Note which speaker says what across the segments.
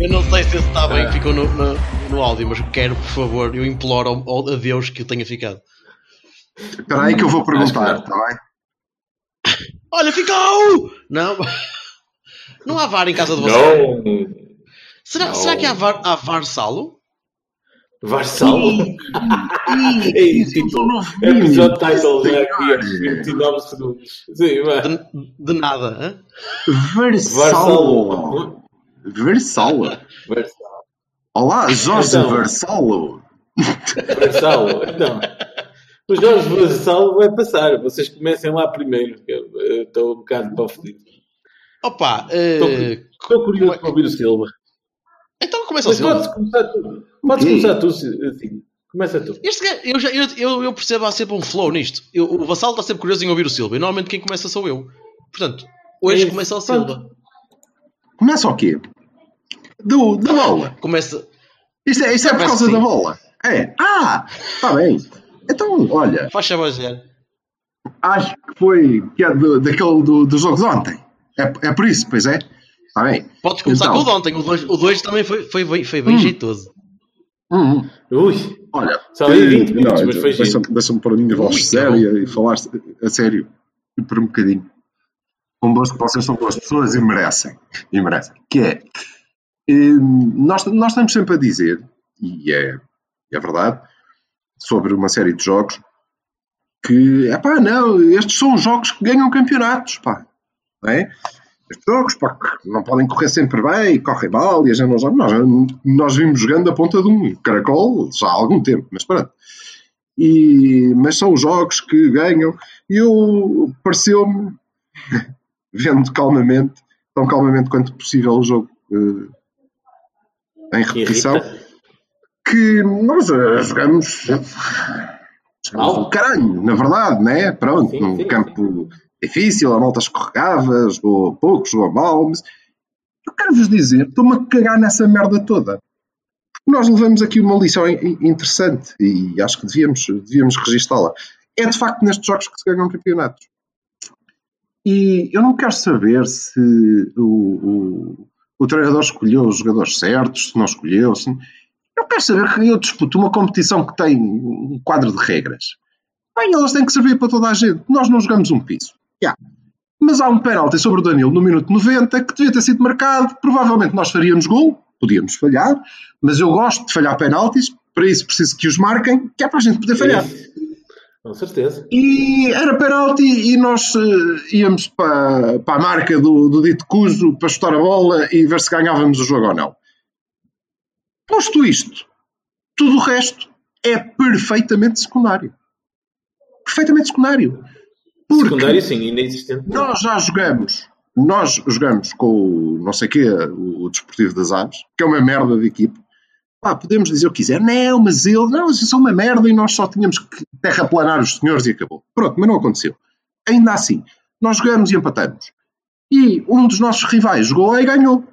Speaker 1: Eu não sei se esse está bem que ficou no, no, no áudio, mas quero, por favor, eu imploro ao, ao- a Deus que tenha ficado.
Speaker 2: Espera aí que eu vou perguntar, está bem?
Speaker 1: Olha, ficou! Não, não há VAR em casa de vocês.
Speaker 3: não.
Speaker 1: Será,
Speaker 3: não.
Speaker 1: será que há VAR, há VAR Salo?
Speaker 3: Varsalo. É isso, tipo, episódio title já aqui a 29 segundos. Sim, vai.
Speaker 1: De, de nada, hã?
Speaker 3: Varsalo.
Speaker 2: Versalo.
Speaker 3: Varsalo.
Speaker 2: Olá, Jorge
Speaker 3: Então.
Speaker 2: Versalo.
Speaker 3: Varsalo. Então, o Jorge Varsalo vai passar. Vocês comecem lá primeiro. eu Estou um bocado para o fedido.
Speaker 1: Opa,
Speaker 3: Estou estou curioso para ouvir o Silva.
Speaker 1: então começa o Silva.
Speaker 3: podes começar tu. Podes
Speaker 2: Ok.
Speaker 3: começar tu, assim. Começa tu.
Speaker 1: Este eu, já, eu, eu, eu percebo há sempre um flow nisto. Eu- o Vassalo está sempre curioso em ouvir o Silva e normalmente quem começa sou eu. Portanto, hoje
Speaker 3: É,
Speaker 1: começa o. Silva.
Speaker 2: Começa o quê? Do, da bola.
Speaker 1: Começa.
Speaker 2: Isto é, isto é por causa
Speaker 1: assim.
Speaker 2: da bola. É. Ah, está bem. Então, olha,
Speaker 1: Faz favor,
Speaker 2: acho que foi que é do, daquele do, do jogo de ontem. É, é por isso, pois é? Está bem.
Speaker 1: Podes começar
Speaker 2: Então.
Speaker 1: com o de ontem. O 2 o dois também foi, foi, bem- foi bem
Speaker 2: Hum.
Speaker 1: jeitoso.
Speaker 2: Hum, hum.
Speaker 3: Ui,
Speaker 2: Olha,
Speaker 3: Só aí 20
Speaker 2: eh,
Speaker 3: minutos,
Speaker 2: não,
Speaker 3: mas foi
Speaker 2: deixa-me deixa pôr a minha voz
Speaker 1: Ui,
Speaker 2: séria e falar a sério por um bocadinho. Convosco, vocês são boas pessoas e merecem. E merecem. Que é, nós, nós estamos sempre a dizer, e é, é verdade, sobre uma série de jogos, que, é pá, não, estes são os jogos que ganham campeonatos, pá. Não é? Estes jogos, pá, que não podem correr sempre bem, e correm mal, e a gente não joga. Nós, nós vimos jogando a ponta de um caracol já há algum tempo, mas pronto. E, mas são os jogos que ganham. E eu pareceu-me, vendo calmamente, tão calmamente quanto possível o jogo eh, em repetição,
Speaker 3: irrita.
Speaker 2: que nós eh, jogamos, jogamos
Speaker 3: Mal.
Speaker 2: o caralho, na verdade, né? Pronto,
Speaker 3: Sim,
Speaker 2: num
Speaker 3: sim,
Speaker 2: campo difícil, a malta escorregava, jogou pouco, jogou mal, mas eu quero-vos dizer, estou-me a cagar nessa merda toda. Nós levamos aqui uma lição in- in- interessante e acho que devíamos, devíamos registá-la. É de facto nestes jogos que se ganham campeonatos. E eu não quero saber se o, o, o treinador escolheu os jogadores certos, se não escolheu. Se... Eu quero saber que eu disputo uma competição que tem um quadro de regras. Bem, elas têm que servir para toda a gente. Nós não jogamos um piso. Já. Mas há um penalti sobre o Danilo no minuto 90 que devia ter sido marcado. Provavelmente nós faríamos gol, podíamos falhar, mas eu gosto de falhar penaltis, para isso preciso que os marquem, que é para a gente poder falhar.
Speaker 3: Com certeza.
Speaker 2: E era penalti e nós eh, íamos para, para a marca do, do dito Cuso para chutar a bola e ver se ganhávamos o jogo ou não. Posto isto, tudo o resto é perfeitamente secundário. Perfeitamente secundário. Porque
Speaker 3: Secundário, sim, inexistente.
Speaker 2: nós já jogamos, nós jogamos com o não sei quê, o, o Desportivo das Aves, que é uma merda de equipe. Pá, podemos dizer o que quiser, não, mas ele, não, isso é uma merda e nós só tínhamos que terraplanar os senhores e acabou. Pronto, mas não aconteceu. Ainda assim, nós jogamos e empatamos. E um dos nossos rivais jogou lá e ganhou.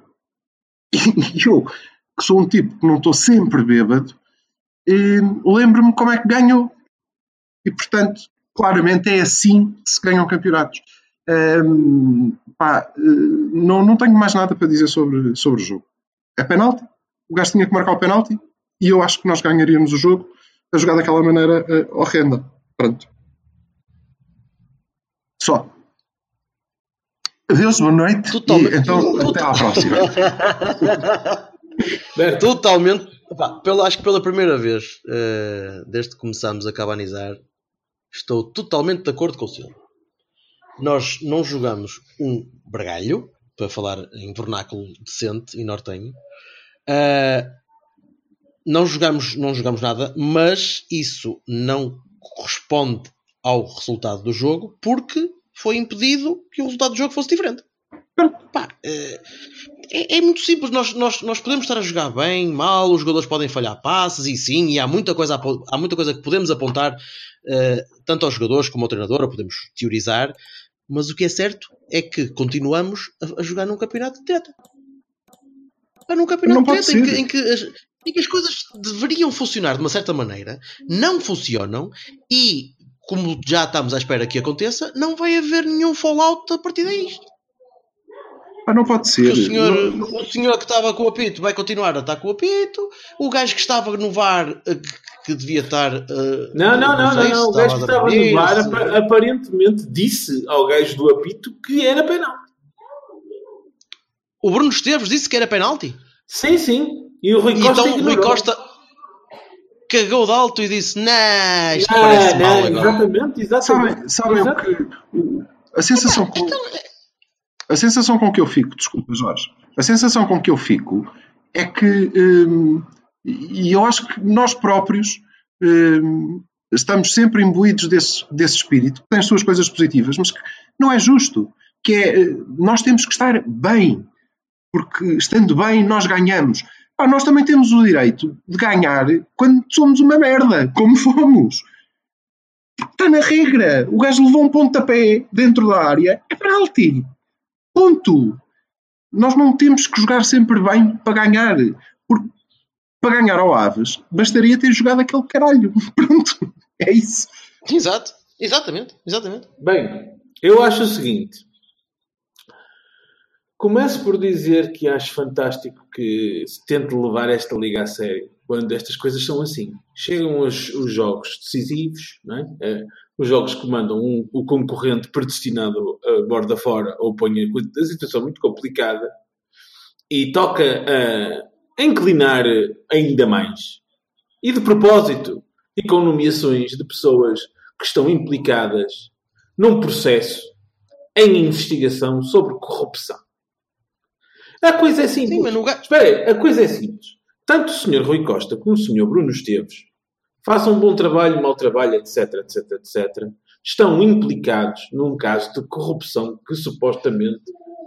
Speaker 2: E eu, que sou um tipo que não estou sempre bêbado, eh, lembro-me como é que ganhou. E portanto, claramente é assim que se ganham campeonatos. Pá, eh, não, não tenho mais nada para dizer sobre, sobre o jogo. É penalti. O gajo tinha que marcar o penalti e eu acho que nós ganharíamos o jogo a jogar daquela maneira eh, horrenda. Pronto. Só. Adeus, boa noite.
Speaker 1: Totalmente.
Speaker 2: E, então, até à próxima.
Speaker 3: Berto,
Speaker 1: Totalmente. Pá, pela, acho que pela primeira vez, eh, desde que começámos a cabanizar, estou totalmente de acordo com o senhor. Nós não jogamos um bragalho, para falar em vernáculo decente e nortenho. Eh, não jogamos, não jogamos nada, mas isso não corresponde ao resultado do jogo, porque foi impedido que o resultado do jogo fosse diferente. Pá, eh, é, é muito simples. Nós, nós, nós podemos estar a jogar bem, mal, os jogadores podem falhar passes e sim, e há muita coisa, há muita coisa que podemos apontar uh, tanto aos jogadores como ao treinador, ou podemos teorizar, mas o que é certo é que continuamos a, a jogar num campeonato de treta. num campeonato de treta em que, em que, as, em que as coisas deveriam funcionar de uma certa maneira, não funcionam e, como já estamos à espera que aconteça, não vai haver nenhum fallout a partir daí.
Speaker 2: Ah, não pode ser.
Speaker 1: O senhor,
Speaker 2: não...
Speaker 1: o senhor que estava com o apito vai continuar a estar com o apito. O gajo que estava no VAR, eh, que, devia estar. Uh,
Speaker 3: não, não, não, não, não. O gajo que estava no VAR aparentemente disse ao gajo do apito que era penalti.
Speaker 1: O Bruno Esteves disse que era penalti?
Speaker 3: Sim, sim. E o Rui Costa.
Speaker 1: Então o Rui Costa cagou de alto e disse: Nah, isto não, parece não, mal agora.
Speaker 3: Exatamente, exatamente.
Speaker 2: Sabem, sabem o que. A sensação que. Então, a sensação com que eu fico, desculpa Jorge, a sensação com que eu fico é que, hum, e eu acho que nós próprios hum, estamos sempre imbuídos desse, desse espírito, que tem as suas coisas positivas, mas que não é justo, que é, nós temos que estar bem, porque estando bem nós ganhamos. Ah, nós também temos o direito de ganhar quando somos uma merda, como fomos. Está na regra. O gajo levou um pontapé dentro da área, é penalti. Ponto. Nós não temos que jogar sempre bem para ganhar. Porque para ganhar ao Aves, bastaria ter jogado aquele caralho. Pronto. É isso.
Speaker 1: Exato. Exatamente. Exatamente.
Speaker 3: Bem, eu acho o seguinte. Começo por dizer que acho fantástico que se tente levar esta liga a sério quando estas coisas são assim. Chegam os, os jogos decisivos, é? é os jogos que mandam um, o concorrente predestinado a borda fora ou põe a situação muito complicada e toca a inclinar ainda mais. E de propósito, e com nomeações de pessoas que estão implicadas num processo em investigação sobre corrupção. A coisa é simples. Sim, mas no... Espera aí, a coisa é simples. Tanto o Sr. Rui Costa como o Sr. Bruno Esteves façam um bom trabalho, mau trabalho, etc, etc, etc, estão implicados num caso de corrupção que supostamente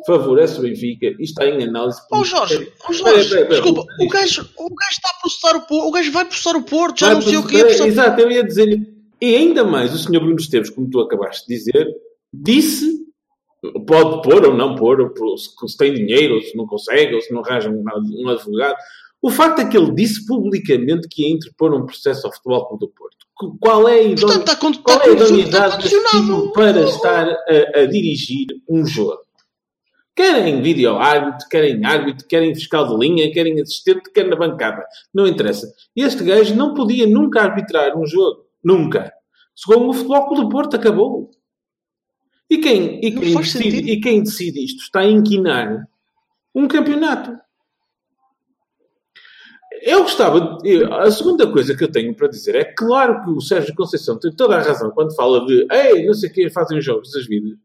Speaker 3: favorece o Benfica e está em análise.
Speaker 1: Ó oh, Jorge, oh, Jorge pera, pera, pera, desculpa, o gajo, o gajo está a processar o Porto, o gajo vai processar o Porto, já vai não sei o que ia processar.
Speaker 3: Exato, eu ia dizer-lhe, e ainda mais o Sr. Bruno Esteves, como tu acabaste de dizer, disse, pode pôr ou não pôr, se tem dinheiro, ou se não consegue, ou se não arranja um, advogado, o facto é que ele disse publicamente que ia interpor um processo ao Futebol Clube do Porto. Qual é a
Speaker 1: idon... está,
Speaker 3: qual é a idoneidade tipo para estar a, a, dirigir um jogo? Querem vídeo árbitro, querem árbitro, querem fiscal de linha, querem assistente, querem na bancada. Não interessa. Este gajo não podia nunca arbitrar um jogo. Nunca. Segundo o Futebol Clube do Porto, acabou. E quem, e quem, decide, e quem decide isto está a inquinar um campeonato. Eu gostava. De, a segunda coisa que eu tenho para dizer é claro que o Sérgio Conceição tem toda a razão quando fala de ei, não sei o que, fazem jogos das vidas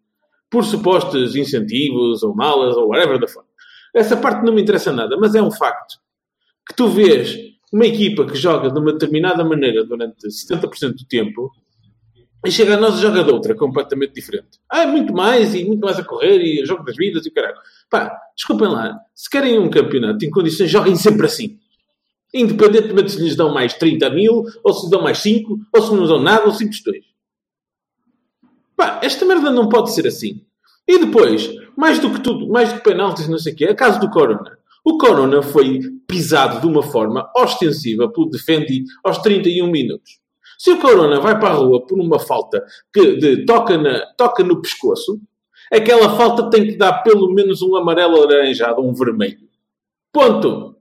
Speaker 3: por supostos incentivos ou malas ou whatever the fuck. Essa parte não me interessa nada, mas é um facto que tu vês uma equipa que joga de uma determinada maneira durante 70% do tempo e chega a nós e joga de outra, completamente diferente. Ah, é muito mais e muito mais a correr e jogo das vidas e o caralho. Pá, desculpem lá, se querem um campeonato em condições, joguem sempre assim. Independentemente se lhes dão mais 30 mil, ou se dão mais 5, ou se não dão nada, ou se questões. Pá, esta merda não pode ser assim. E depois, mais do que tudo, mais do que penaltis, não sei o quê, a caso do Corona. O Corona foi pisado de uma forma ostensiva pelo Defendi aos 31 minutos. Se o Corona vai para a rua por uma falta que de, toca, na, toca no pescoço, aquela falta tem que dar pelo menos um amarelo alaranjado um vermelho. Ponto.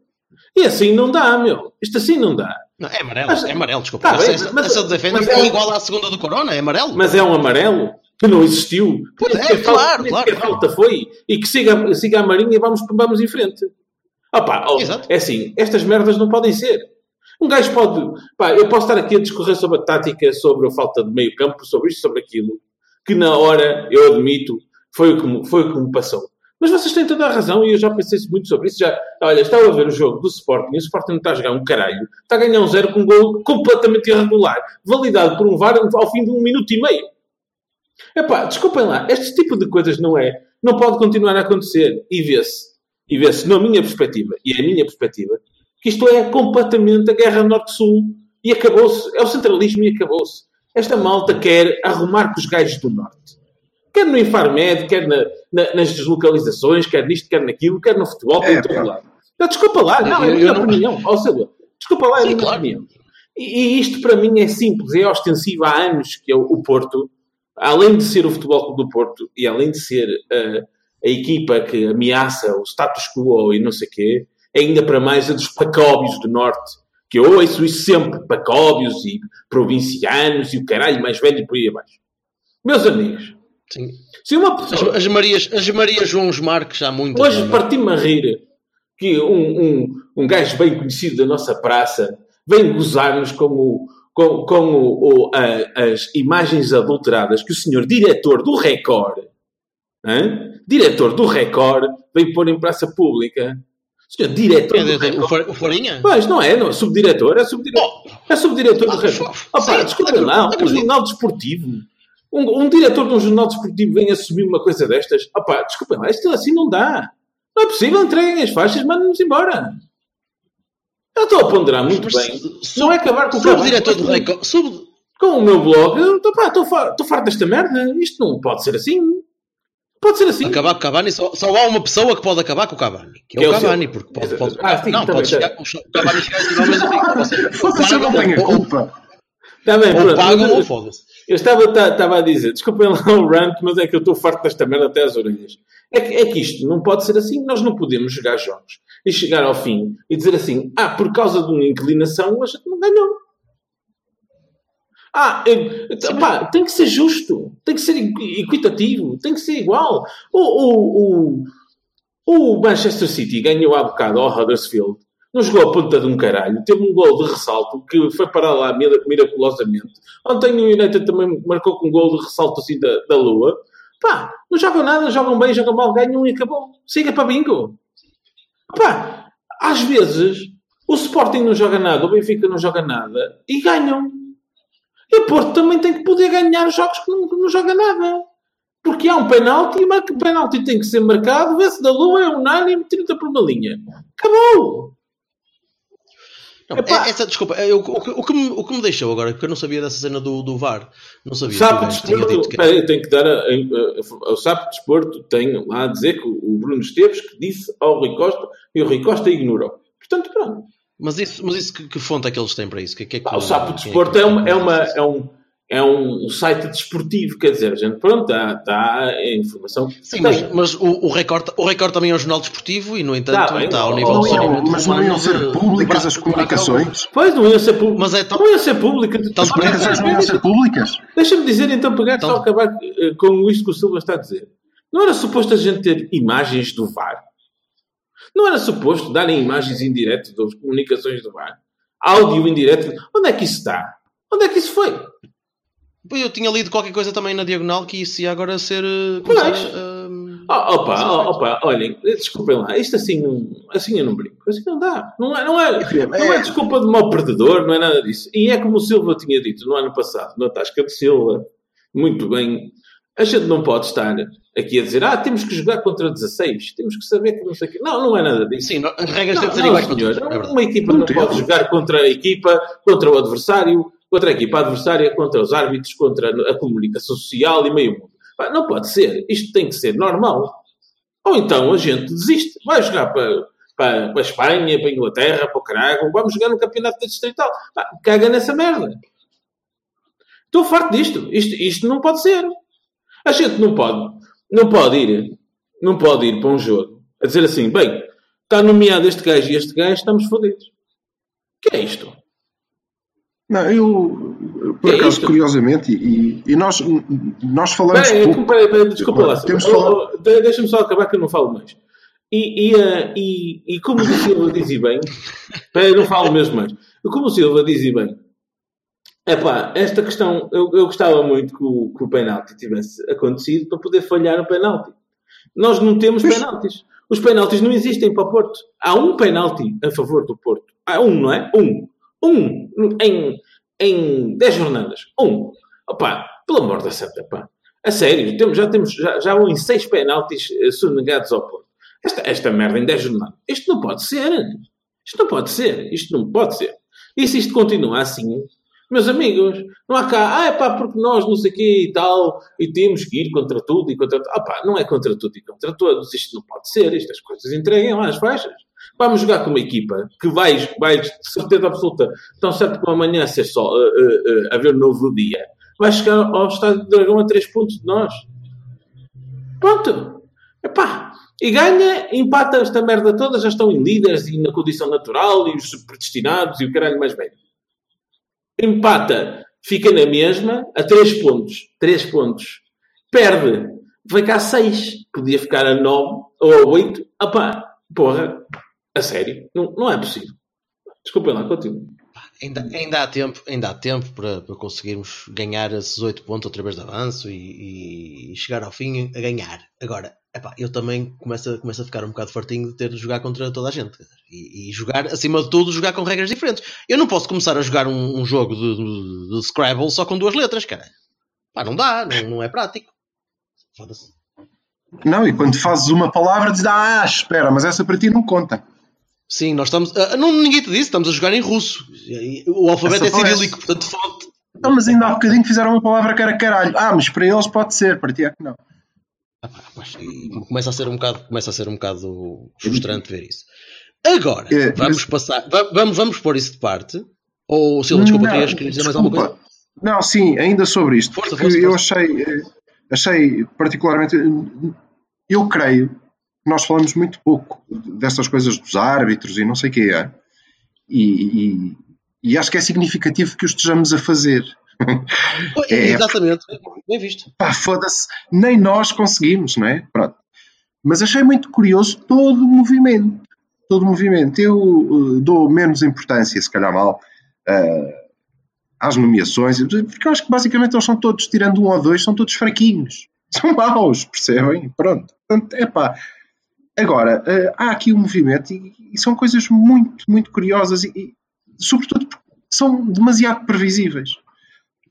Speaker 3: E assim não dá, meu. Isto assim não dá.
Speaker 1: Não, é amarelo, mas, é amarelo, desculpa. Tá essa, bem, mas, essa defesa é, é igual à segunda do Corona, é amarelo.
Speaker 3: Mas é um amarelo que não existiu.
Speaker 1: Pois é, claro,
Speaker 3: falta,
Speaker 1: claro.
Speaker 3: Que a falta foi. E que siga, siga a Marinha e vamos, vamos em frente. Opa, oh, é assim, estas merdas não podem ser. Um gajo pode. Pá, eu posso estar aqui a discorrer sobre a tática, sobre a falta de meio campo, sobre isto, sobre aquilo, que na hora, eu admito, foi o que, foi o que me passou. Mas vocês têm toda a razão e eu já pensei muito sobre isso. Já, olha, estava a ver o jogo do Sporting e o Sporting não está a jogar um caralho. Está a ganhar um zero com um gol completamente irregular, validado por um VAR ao fim de um minuto e meio. Epá, desculpem lá, este tipo de coisas não é, não pode continuar a acontecer. E vê-se, e vê-se, na minha perspectiva, e é a minha perspectiva, que isto é completamente a guerra norte-sul e acabou-se, é o centralismo e acabou-se. Esta malta quer arrumar com os gajos do norte. Quer no Infarmed, quer na, na, nas deslocalizações, quer nisto, quer naquilo, quer no futebol, quer
Speaker 2: É,
Speaker 3: em todo
Speaker 2: pá.
Speaker 3: lado. Não, desculpa lá, não, é a
Speaker 1: Eu-
Speaker 3: minha
Speaker 1: eu não-
Speaker 3: opinião. Ó, desculpa lá, é a minha
Speaker 1: claro.
Speaker 3: opinião. E, e isto para mim é simples, é ostensivo há anos que é o, Porto, além de ser o Futebol Clube do Porto e além de ser eh, a equipa que ameaça o status quo e não sei o quê, é ainda para mais a dos pacóbios do Norte, que eu ouço isso sempre, pacóbios e provincianos e o caralho mais velho por aí abaixo. Meus amigos,
Speaker 1: Sim.
Speaker 3: se uma
Speaker 1: As,
Speaker 3: pessoa...
Speaker 1: as Marias, as Marias João Marques há muito.
Speaker 3: Hoje parti-me a rir que um, um, um gajo bem conhecido da nossa praça vem gozar-nos com, o, com, com o, o, a- as imagens adulteradas que o senhor diretor do Record, hã? diretor do Record, veio pôr em praça pública. Senhor diretor
Speaker 1: É,
Speaker 3: do
Speaker 1: de- de- o Farinha?
Speaker 3: Pois, não é, não, é subdiretor, é subdiretor. É subdiretor do
Speaker 1: Ah,
Speaker 3: Record.
Speaker 1: sim,
Speaker 3: Opa, desculpem lá, um jornal desportivo. Um, um diretor de um jornal desportivo vem assumir uma coisa destas. Opa, desculpem lá, isto assim não dá. Não é possível, entreguem as faixas, mandem-nos embora. Eu estou a ponderar muito
Speaker 1: Mas
Speaker 3: bem. Não é acabar com o
Speaker 1: Sub
Speaker 3: trabalho,
Speaker 1: diretor do Record. Sub,
Speaker 3: Com o meu blog, estou farto desta merda. Isto não pode ser assim. Pode ser assim.
Speaker 1: acabar com o Cavani, só, só há uma pessoa que pode acabar com o Cavani, que é,
Speaker 3: Que é
Speaker 1: o Cavani,
Speaker 3: seu.
Speaker 1: porque pode, pode,
Speaker 3: Ah, sim,
Speaker 1: não, pode chegar, o Cavani chegar e tirar o mesmo
Speaker 2: Vocês não têm a
Speaker 1: ou-
Speaker 2: culpa.
Speaker 3: Está bem,
Speaker 1: Ou
Speaker 3: pronto.
Speaker 1: pagam ou foda-se.
Speaker 3: Eu estava, ta- estava a dizer, desculpem lá o rant, mas é que eu estou farto desta merda até às orelhas. É que, é que isto não pode ser assim. Nós não podemos jogar jogos e chegar ao fim e dizer assim: ah, por causa de uma inclinação a gente não ganhou. Ah, pá, tem que ser justo, tem que ser equi- equitativo, tem que ser igual. O, o, o, o Manchester City ganhou há bocado ao Huddersfield, não jogou a ponta de um caralho, teve um gol de ressalto que foi parar lá mira- miraculosamente. Ontem o United também marcou com um gol de ressalto assim da, da lua. Pá, não jogam nada, jogam bem, jogam mal, ganham e acabou. Siga para bingo. Pá, às vezes o Sporting não joga nada, o Benfica não joga nada e ganham. E o Porto também tem que poder ganhar os jogos que não, que não joga nada. Porque há um penalti e marca- o penalti tem que ser marcado, vê-se da lua, é unânime, 30 por uma linha. Acabou!
Speaker 1: Não, é- essa, desculpa, é, o, que- o que me, o que me deixou agora, porque eu não sabia dessa cena do, do VAR, não sabia.
Speaker 3: Sapo Desporto,
Speaker 1: que-
Speaker 3: aí, tenho que dar a, a- a- o Sapo de Desporto tem lá a dizer que o Bruno Esteves que disse ao Rui Costa e o Rui Costa ignorou. Portanto, pronto.
Speaker 1: Mas isso, mas isso que, que fonte é que eles têm para isso? Que, que é que,
Speaker 3: Pá, o Sapo de
Speaker 1: quem
Speaker 3: Desporto é, uma, é, uma, é, um, é um site desportivo, quer dizer, a gente, pronto, dá, dá a informação.
Speaker 1: Sim, mas, mas o, o, Record, o Record também é um jornal desportivo e, no entanto,
Speaker 3: Tá
Speaker 1: está
Speaker 3: bem,
Speaker 1: ao nível do saneamento
Speaker 2: Mas não iam ser
Speaker 1: de-
Speaker 2: públicas as comunicações?
Speaker 3: Pois, não ia ser público.
Speaker 1: Mas é tão-
Speaker 3: Não ia ser pública.
Speaker 1: Tão
Speaker 2: As comunicações não iam ser públicas?
Speaker 3: Deixa-me dizer então, pegar
Speaker 1: Então-
Speaker 3: só acabar com isto que o Silva está a dizer. Não era suposto a gente ter imagens do VAR? Não era suposto darem imagens em direto das comunicações do VAR? Áudio em direto? Onde é que isso está? Onde é que isso foi?
Speaker 1: Eu tinha lido qualquer coisa também na diagonal que isso ia agora ser. eh, começar
Speaker 3: Pois.
Speaker 1: a-
Speaker 3: Oh, opa, oh, opa, olhem, desculpem lá, isto assim assim eu não brinco, assim não dá. Não é, não, é, não é desculpa de mau perdedor, não é nada disso. E é como o Silva tinha dito no ano passado, na Tasca de Silva, muito bem, a gente não pode estar aqui a dizer, ah, temos que jogar contra 16, temos que saber que não sei o quê. Não, não é nada disso.
Speaker 1: Sim, as regras
Speaker 3: Não,
Speaker 1: têm de ser
Speaker 3: não,
Speaker 1: iguais para todos. É
Speaker 3: uma equipa não
Speaker 2: Não
Speaker 3: pode jogar contra a equipa, contra o adversário, contra a equipa adversária, contra os árbitros, contra a comunicação social e meio mundo. Não pode ser. Isto tem que ser normal. Ou então a gente desiste. Vai jogar para, para, para a Espanha, para a Inglaterra, para o Carago. Vamos jogar no campeonato da distrital. Caga nessa merda. Estou farto disto. Isto, isto não pode ser. A gente não pode, não pode ir, não pode ir para um jogo a dizer assim, bem, está nomeado este gajo e este gajo, estamos fodidos. O que é isto?
Speaker 2: Não, eu, por
Speaker 3: É
Speaker 2: acaso,
Speaker 3: isto?
Speaker 2: curiosamente, e, e nós, nós falamos
Speaker 3: Peraí,
Speaker 2: pouco.
Speaker 3: peraí, peraí, desculpa lá.
Speaker 2: Temos
Speaker 3: Oh,
Speaker 2: falar-
Speaker 3: oh, de- Deixa-me só acabar que eu não falo mais. E, e, eh, e, e como o Silva dizia bem, peraí, não falo mesmo mais. Como o Silva dizia bem, epá, esta questão, eu, eu gostava muito que o, que o penalti tivesse acontecido para poder falhar o penalti. Nós não temos penaltis. Os penaltis não existem para o Porto. Há um penalti a favor do Porto. Há um, não é? Um. Um. Em, em 10 jornadas. Um. Opá, pelo amor da santa, pá. A sério, temos, já, temos, já, já vão em seis penaltis eh, sonegados ao Porto. Esta, esta merda em 10 jornadas. Isto não pode ser. Isto não pode ser. Isto não pode ser. E se isto continuar assim, meus amigos, não há cá, ah, é pá, porque nós não sei quê e tal, e temos que ir contra tudo e contra tudo. Ah pá, não é contra tudo e contra todos. Isto não pode ser. Estas coisas entreguem lá as faixas. Vamos jogar com uma equipa que vai, vai de certeza absoluta, tão certo como amanhã ser só uh, uh, uh, haver um novo dia, vai chegar ao Estádio de Dragão a 3 pontos de nós. Pronto. Epá. E ganha, empata esta merda toda, já estão em líderes e na condição natural e os predestinados e o caralho mais bem. Empata, fica na mesma, a 3 pontos. 3 pontos. Perde, vai cá a 6. Podia ficar a 9 ou a 8. Epá, porra, a sério? Não, não é possível. Desculpem lá, continuo.
Speaker 1: Ainda, ainda há tempo, ainda há tempo para, para conseguirmos ganhar esses 8 pontos outra vez de avanço e, e chegar ao fim a ganhar. Agora, epá, eu também começo a, começo a ficar um bocado fartinho de ter de jogar contra toda a gente. E, e jogar, acima de tudo, jogar com regras diferentes. Eu não posso começar a jogar um, um jogo de, de, de, Scrabble só com duas letras, cara. Pá, não dá, não, não é prático. Foda-se.
Speaker 2: Não, e quando fazes uma palavra, dizes, ah, espera, mas essa para ti não conta.
Speaker 1: Sim, nós estamos. Uh, não, ninguém te disse, estamos a jogar em russo. O alfabeto Essa é cirílico, portanto fonte.
Speaker 2: Não, mas ainda há bocadinho fizeram uma palavra que era caralho. Ah, mas para eles pode ser, para ti é que não.
Speaker 1: Ah, começa a ser um bocado, começa a ser um bocado frustrante ver isso. Agora, é, vamos mas... passar, vamos, vamos pôr isso de parte. Ou Silva, desculpa, não, querias, querias dizer mais alguma coisa?
Speaker 2: Não, sim, ainda sobre isto. Força, força, força. Eu achei, eh, achei particularmente. Eu creio nós falamos muito pouco dessas coisas dos árbitros e não sei o que é. E, e, e, acho que é significativo que o estejamos a fazer.
Speaker 1: É, exatamente, bem visto.
Speaker 2: Pá, foda-se, nem nós conseguimos, não é? Pronto. Mas achei muito curioso todo o movimento. Todo o movimento. Eu uh, dou menos importância, se calhar mal, uh, às nomeações, porque eu acho que basicamente eles são todos, tirando um ou dois, são todos fraquinhos. São maus, percebem? Pronto. Portanto, é pá Agora, uh, há aqui um movimento e, e, são coisas muito, muito curiosas e, e, sobretudo, são demasiado previsíveis.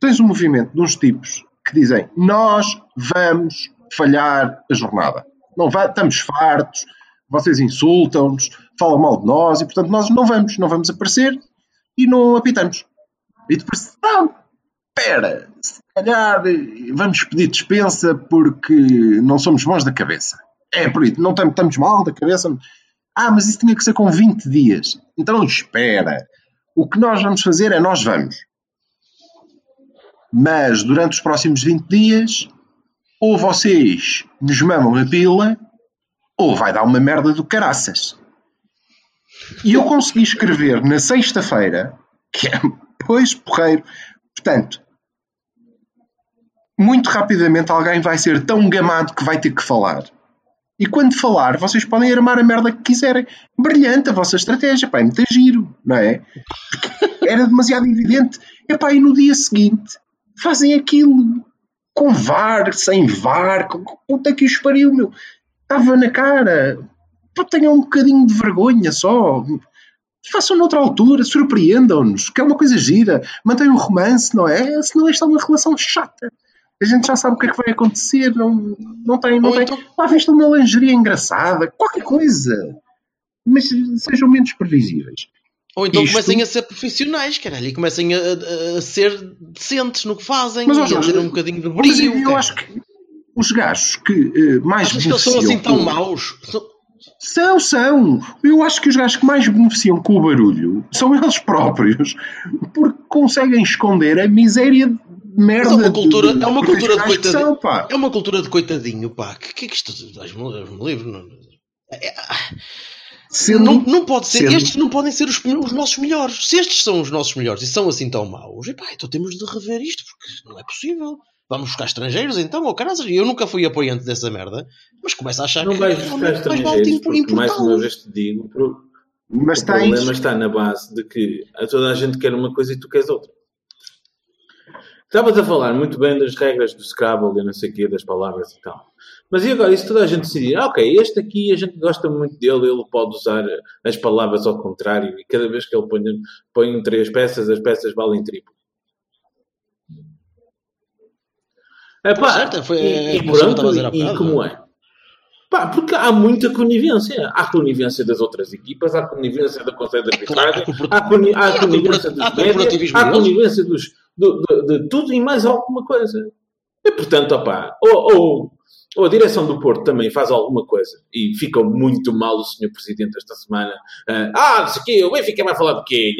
Speaker 2: Tens um movimento de uns tipos que dizem nós vamos falhar a jornada. Não vai, estamos fartos, vocês insultam-nos, falam mal de nós e, portanto, nós não vamos, não vamos aparecer e não apitamos. E depois, não, espera, se calhar vamos pedir dispensa porque não somos bons da cabeça. É por isso, não estamos mal da cabeça. Ah, mas isso tinha que ser com 20 dias. Então espera. O que nós vamos fazer é nós vamos. Mas durante os próximos 20 dias, ou vocês nos mamam a pila, ou vai dar uma merda do caraças. E eu consegui escrever na sexta-feira, que é, pois, porreiro. Portanto, muito rapidamente alguém vai ser tão gamado que vai ter que falar. E quando falar, vocês podem armar a merda que quiserem. Brilhante a vossa estratégia, pá, é muito giro, não é? Era demasiado evidente. E pá, e no dia seguinte fazem aquilo com VAR, sem VAR, puta que os pariu, meu. Estava na cara. Pá, tenham um bocadinho de vergonha só. Façam noutra altura, surpreendam-nos, que é uma coisa gira. Mantenham o romance, não é? Senão esta é uma relação chata a gente já sabe o que é que vai acontecer, não, não tem, não Ou tem. Então... Lá viste uma lingerie engraçada, qualquer coisa. Mas sejam menos previsíveis.
Speaker 1: Ou então Isto... comecem a ser profissionais, caralho, e comecem a, a, a ser decentes no que fazem mas, e a ter um bocadinho de brilho.
Speaker 2: eu, acho que os gajos que uh, mais
Speaker 1: Achas beneficiam. que eles são assim tão com... maus?
Speaker 2: São, são. Eu acho que os gajos que mais beneficiam com o barulho são eles próprios, porque conseguem esconder a miséria merda.
Speaker 1: Mas é uma cultura, de, é uma cultura de coitadinho. Pá. É uma cultura de coitadinho, pá. Que, que é que isto. Dás-me livro. Não, é, sendo, não, não pode ser. Sendo, estes não podem ser os, os, nossos melhores. Se estes são os nossos melhores e são assim tão maus, epá, então temos de rever isto, porque não é possível. Vamos buscar estrangeiros então, ou caralho, eu nunca fui apoiante dessa merda, mas começo a achar
Speaker 3: não
Speaker 1: que
Speaker 3: vais buscar é estrangeiros, porque, mais uma vez te digo, mas o problema está na base de que a toda a gente quer uma coisa e tu queres outra. Estavas a falar muito bem das regras do Scrabble e não sei o quê, das palavras e tal. Mas e agora, e se toda a gente decidir, ah, ok, este aqui a gente gosta muito dele, ele pode usar as palavras ao contrário e cada vez que ele põe, põe três peças, as peças valem triplo. É pá,
Speaker 1: certo, foi- é
Speaker 3: e, e pronto, e como é? Pá, porque há muita conivência. Há conivência das outras equipas, há conivência do Conselho de
Speaker 1: É claro,
Speaker 3: Arbitragem,
Speaker 1: há corpora-
Speaker 3: há, coni- há
Speaker 1: há
Speaker 3: conivência dos médias, há conivência dos, do- do- de tudo e mais alguma coisa. E portanto, opá, ou, ou, ou a direção do Porto também faz alguma coisa e ficou muito mal o senhor Presidente esta semana. Ah, não sei o quê, o Benfica vai falar do quê?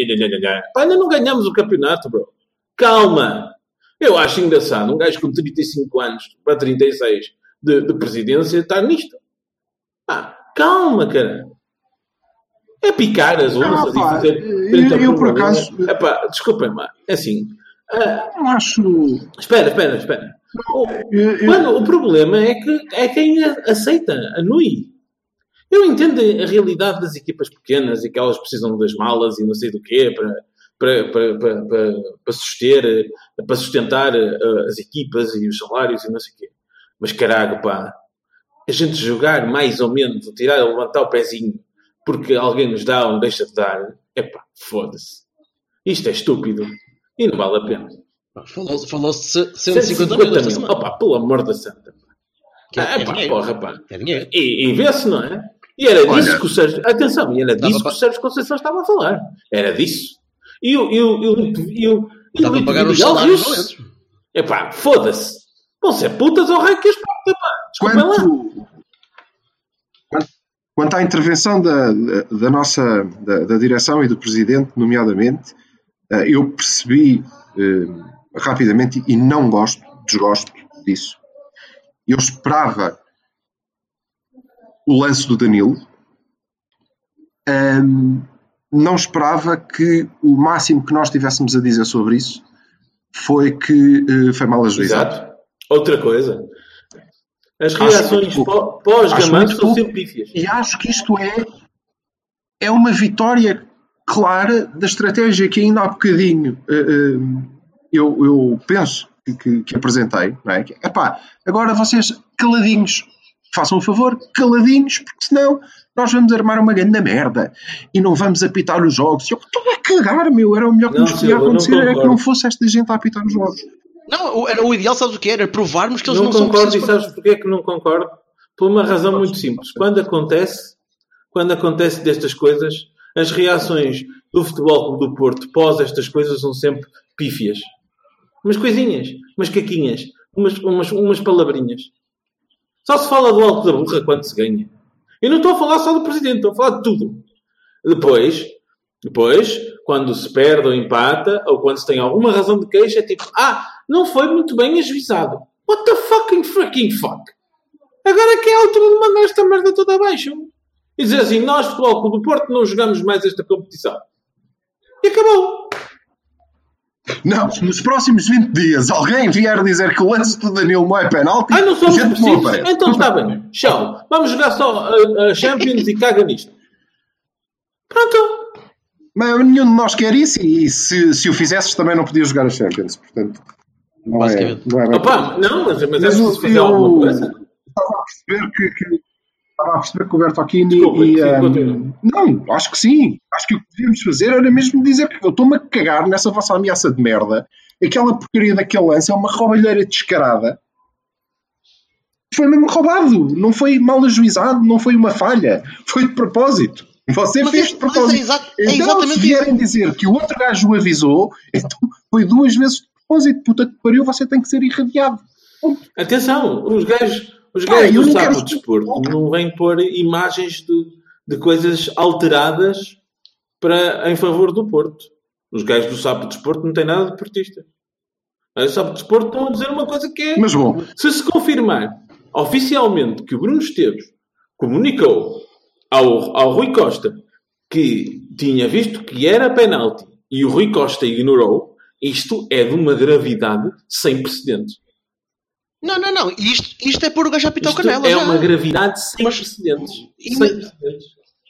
Speaker 3: Pá, ainda não ganhamos o campeonato, bro. Calma. Eu acho engraçado um gajo com 35 anos para 36 de, de presidência estar nisto. Ah, calma, cara. É picar as onças
Speaker 2: Ah, pá,
Speaker 3: e fazer.
Speaker 2: eu-
Speaker 3: 30
Speaker 2: eu, por acaso-
Speaker 3: Epá, desculpem lá. É assim.
Speaker 2: Eu acho.
Speaker 3: espera, espera, espera. O,
Speaker 2: eu- eu-
Speaker 3: Mano, o problema é que é quem a- aceita, anui. Eu entendo a realidade das equipas pequenas e que elas precisam das malas e não sei do quê para, para, para, para, para, suster, para sustentar eh, as equipas e os salários e não sei o quê. Mas caralho, pá, a gente jogar mais ou menos, tirar, levantar o pezinho porque alguém nos dá ou deixa de dar, é pá, foda-se. Isto é estúpido e não vale a pena.
Speaker 1: Falou-se falou 150 mil esta semana.
Speaker 3: Opa, pelo amor da santa.
Speaker 1: Que é-
Speaker 3: Ah,
Speaker 1: é
Speaker 3: pá,
Speaker 1: dinheiro.
Speaker 3: porra, pá.
Speaker 1: É dinheiro.
Speaker 3: E, e vê-se, não é? E era
Speaker 2: Olha-
Speaker 3: disso que o Sérgio. Atenção, e era disso que o Sérgio Conceição estava a falar. Era disso. E o. E o, e o, e o, e
Speaker 1: Dá
Speaker 3: o
Speaker 1: para pagar os salários.
Speaker 3: Epá, foda-se. Vão ser putas ao rei que as porta, pá. Desculpem lá.
Speaker 2: Quanto, quanto- quanto à intervenção da, da, da nossa da, da direção e do presidente, nomeadamente, eu percebi eh, rapidamente e não gosto, desgosto disso. Eu esperava o lance do Danilo. Não esperava que o máximo que nós tivéssemos a dizer sobre isso foi que eh, foi mal ajuizado.
Speaker 3: Exato. Outra coisa. As reações
Speaker 2: muito
Speaker 3: pó- pós-Gamanço
Speaker 2: Acho muito
Speaker 3: são sempre pífias.
Speaker 2: E acho que isto é, é uma vitória clara da estratégia que ainda há bocadinho eh, eh, eu, eu penso que, que- que apresentei. Não é? Que, epá, agora vocês caladinhos, façam um favor, caladinhos, porque senão nós vamos armar uma grande merda e não vamos apitar os jogos. Eu estou a cagar, meu, era o melhor que
Speaker 3: Não,
Speaker 2: nos podia
Speaker 3: não
Speaker 2: acontecer, era que
Speaker 3: concordo.
Speaker 2: não fosse esta gente a apitar os jogos.
Speaker 1: Não, o- era o ideal, sabes o que era? Provarmos que eles
Speaker 3: Não
Speaker 1: não, são
Speaker 3: concordo e sabes porquê que não concordo? Por uma razão muito simples. Quando acontece, quando acontece destas coisas, as reações do Futebol Clube do Porto pós estas coisas são sempre pífias. Umas coisinhas, umas caquinhas, umas, umas, umas palavrinhas. Só se fala do alto da burra quando se ganha. Eu não estou a falar só do Presidente, estou a falar de tudo. Depois, depois, quando se perde ou empata, ou quando se tem alguma razão de queixa, é tipo, ah, não foi muito bem ajuizado. What the fucking freaking fuck? Agora que é a altura de mandar esta merda toda abaixo. E dizer assim, nós, Futebol Clube do Porto, não jogamos mais esta competição. E acabou.
Speaker 2: Não, se nos próximos 20 dias alguém vier dizer que o lance do Danilo não é penalti,
Speaker 3: Ah, não somos precisos? Então está bem. Tchau. Vamos jogar só a, a Champions e caga nisto. Pronto.
Speaker 2: Mas nenhum de nós quer isso e se, se o fizesses também não podia jogar a Champions. Portanto, não é,
Speaker 1: Basicamente.
Speaker 2: não é.
Speaker 3: Opa, não, mas, mas é
Speaker 2: Mas
Speaker 3: preciso
Speaker 2: o-
Speaker 3: fazer
Speaker 2: eu-
Speaker 3: alguma coisa.
Speaker 2: Estava a perceber que, que- estava a perceber que o Bertocchini
Speaker 3: Desculpa,
Speaker 2: e,
Speaker 3: continua.
Speaker 2: não, acho que sim. Acho que o que devíamos fazer era mesmo dizer que eu estou-me a cagar nessa vossa ameaça de merda. Aquela porcaria daquele lance é uma roubalheira descarada. Foi mesmo roubado, não foi mal ajuizado, não foi uma falha, foi de propósito. Você
Speaker 1: Mas
Speaker 2: fez de
Speaker 1: é
Speaker 2: propósito.
Speaker 1: exa- é
Speaker 2: então, se vierem dizer que o outro gajo o avisou, então foi duas vezes de propósito. Puta que pariu, você tem que ser irradiado.
Speaker 3: Atenção, os gajos, os gajos do sapo
Speaker 2: quero-
Speaker 3: de desporto não vêm pôr imagens de, de coisas alteradas para, em favor do Porto. Os gajos do sapo de desporto não têm nada de portista. Os sapo de desporto estão a dizer uma coisa que é...
Speaker 2: Mas bom,
Speaker 3: Se se confirmar oficialmente que o Bruno Esteves comunicou ao, ao Rui Costa que tinha visto que era penalti e o Rui Costa ignorou, isto é de uma gravidade sem precedentes.
Speaker 1: Não, não, não. Isto, isto é pôr o gajo a apitar o
Speaker 3: Isto
Speaker 1: canela.
Speaker 3: é
Speaker 1: já.
Speaker 3: uma gravidade sem
Speaker 1: Mas-
Speaker 3: precedentes. Sem precedentes.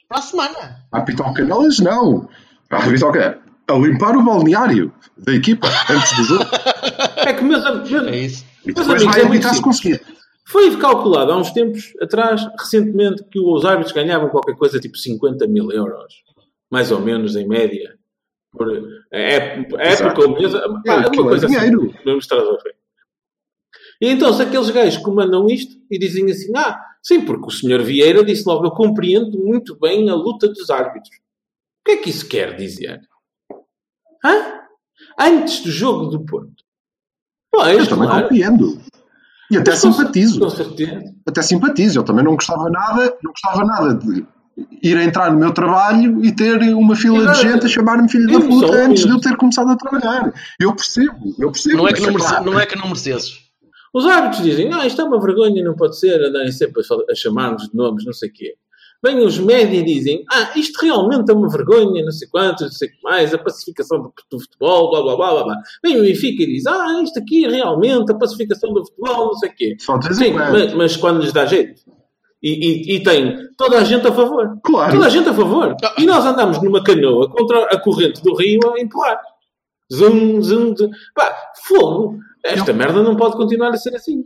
Speaker 1: Para a semana.
Speaker 2: a apitar o Canelas, não. A apitar o Canelas. A limpar o balneário da equipa antes do jogo.
Speaker 3: É que, meus, meus,
Speaker 1: É isso.
Speaker 2: E depois
Speaker 3: amigos,
Speaker 2: vai
Speaker 3: é
Speaker 2: se conseguir.
Speaker 3: Foi calculado há uns tempos atrás, recentemente, que os árbitros ganhavam qualquer coisa tipo 50 mil euros. Mais ou menos, em média. Por é, época ou. Pá,
Speaker 2: É,
Speaker 3: uma
Speaker 2: aquilo é
Speaker 3: coisa assim.
Speaker 2: dinheiro.
Speaker 3: Vamos mostrar ao rei. E então, se aqueles gajos comandam isto e dizem assim, ah, sim, porque o senhor Vieira disse logo, eu compreendo muito bem a luta dos árbitros. O que é que isso quer dizer? Hã? Antes do jogo do Porto. Pois,
Speaker 2: Eu também
Speaker 3: claro.
Speaker 2: compreendo. E até
Speaker 3: Mas
Speaker 2: simpatizo.
Speaker 3: Com certeza.
Speaker 2: Até simpatizo. Eu também não gostava nada, não gostava nada de ir a entrar no meu trabalho e ter uma fila
Speaker 3: Exato.
Speaker 2: de gente a chamar-me filho da puta antes de eu ter começado a trabalhar. Eu percebo, eu percebo.
Speaker 1: Não é que não, merece,
Speaker 2: claro,
Speaker 1: não, é que não merecesses.
Speaker 3: Os árbitros dizem, ah, isto é uma vergonha, não pode ser, andarem sempre a, chamar-nos de nomes, não sei o quê. Vêm os média e dizem, ah, isto realmente é uma vergonha, não sei quantos, não sei o que mais, a pacificação do, do futebol, blá, blá, blá, blá, blá. Vem o Benfica e diz, ah, isto aqui é realmente a pacificação do futebol, não sei o quê.
Speaker 2: Em
Speaker 3: Sim, mas, mas quando lhes dá jeito. E, e, e tem toda a gente a favor.
Speaker 2: Claro.
Speaker 3: Toda a gente a favor. E nós andamos numa canoa contra a corrente do rio a empurrar. Zum, zum, zum. Pá, fogo. Esta merda não pode continuar a ser assim.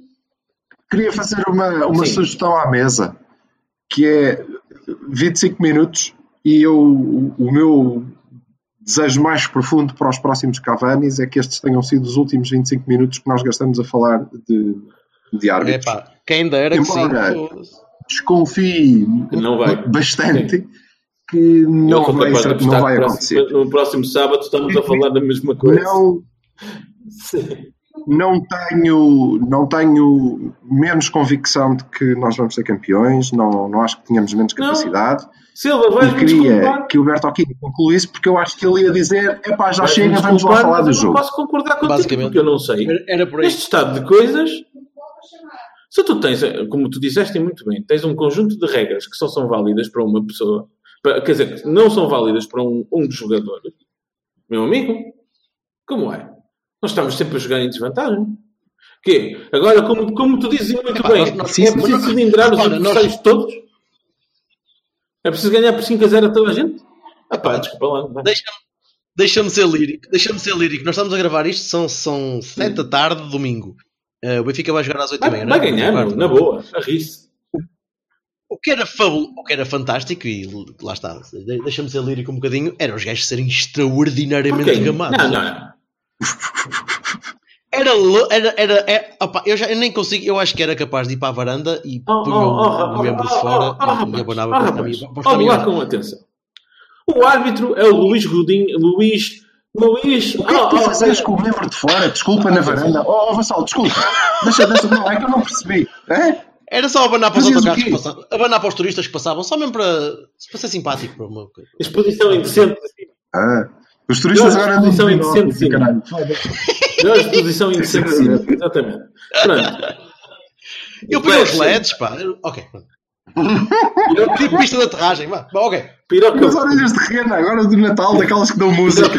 Speaker 2: Queria fazer uma, uma
Speaker 3: Sim.
Speaker 2: sugestão à mesa, que é 25 minutos e eu, o, meu desejo mais profundo para os próximos Cavanis é que estes tenham sido os últimos 25 minutos que nós gastamos a falar de, de árbitros.
Speaker 1: Epá, quem dera que sim.
Speaker 2: Embora-. Desconfio
Speaker 3: Que não vai.
Speaker 2: bastante que
Speaker 3: Eu
Speaker 2: não vai, não vai
Speaker 3: que
Speaker 2: acontecer.
Speaker 3: próximo- no próximo sábado estamos a falar da mesma coisa.
Speaker 2: Não, não tenho, não tenho menos convicção de que nós vamos ser campeões, não, não acho que tenhamos menos
Speaker 3: Não.
Speaker 2: capacidade.
Speaker 3: Silva,
Speaker 2: E
Speaker 3: vais-me
Speaker 2: queria
Speaker 3: desculpar.
Speaker 2: que o Berto Aquino concluísse, porque eu acho que ele ia dizer: epá, já
Speaker 3: Vais-me
Speaker 2: chega, vamos lá falar do
Speaker 3: mas eu
Speaker 2: jogo.
Speaker 3: Posso concordar contigo,
Speaker 1: Basicamente.
Speaker 3: porque eu não sei.
Speaker 1: Era- por aí.
Speaker 3: Neste estado de coisas, se tu tens, como tu disseste muito bem, tens um conjunto de regras que só são válidas para uma pessoa, para- quer dizer, que não são válidas para um, um dos jogadores, meu amigo, como é? Nós estamos sempre a jogar em desvantagem. Quê? Agora, como, como tu dizes muito
Speaker 1: Epá,
Speaker 3: bem,
Speaker 1: nós- nós-
Speaker 3: é preciso
Speaker 1: nós-
Speaker 3: cilindrar os adversários todos? É preciso ganhar por 5 a 0 a toda a gente? Ah pá, desculpa lá. vai.
Speaker 1: Deixa-me deixa ser lírico. Deixa-me ser lírico. Nós estamos a gravar isto, são, são 7 da tarde, domingo. Eh, o Benfica vai jogar às 8
Speaker 3: Vai,
Speaker 1: e meia,
Speaker 3: vai
Speaker 1: não é?
Speaker 3: ganhar, na
Speaker 1: é?
Speaker 3: boa, a rir-se.
Speaker 1: O que era fabul... o que era fantástico, e lá está, de- deixa-me ser lírico um bocadinho, era os gajos serem extraordinariamente
Speaker 3: Porquê?
Speaker 1: gamados.
Speaker 3: Não, não, não.
Speaker 1: Era, era, era, é- opa, eu, já, eu nem consigo, eu acho que era capaz de ir para a varanda e
Speaker 3: Oh,
Speaker 1: punha
Speaker 3: oh,
Speaker 1: o,
Speaker 3: oh,
Speaker 1: o
Speaker 3: oh,
Speaker 1: membro
Speaker 3: oh,
Speaker 1: de fora
Speaker 3: oh, oh,
Speaker 1: e- e, abanava
Speaker 3: oh,
Speaker 1: para os
Speaker 3: rapaz,
Speaker 1: para os
Speaker 3: Olha lá com atenção. O árbitro é o Luís Godinho. Luís. Luís.
Speaker 2: O que é que tu fazias com o membro de fora? Desculpa, na varanda. Oh, oh Vassal, desculpa. Deixa, deixa, não, é que eu não percebi. É?
Speaker 1: Era só abanar para os autocarros que passavam, abanar para os turistas que passavam, só mesmo para, para ser simpático. Para uma coisa.
Speaker 3: Exposição indecente.
Speaker 2: Ah, os turistas
Speaker 3: Não,
Speaker 2: agora de
Speaker 3: são sim.
Speaker 2: caralho.
Speaker 3: Melhor exposição indecente. sim, Exatamente. Pronto.
Speaker 1: Eu punha os LEDs, pá. Ok. pronto. Tipo pista de aterragem, vá. Bom, Ok.
Speaker 3: Piroca.
Speaker 2: As orelhas de rena, agora do Natal, daquelas que dão música.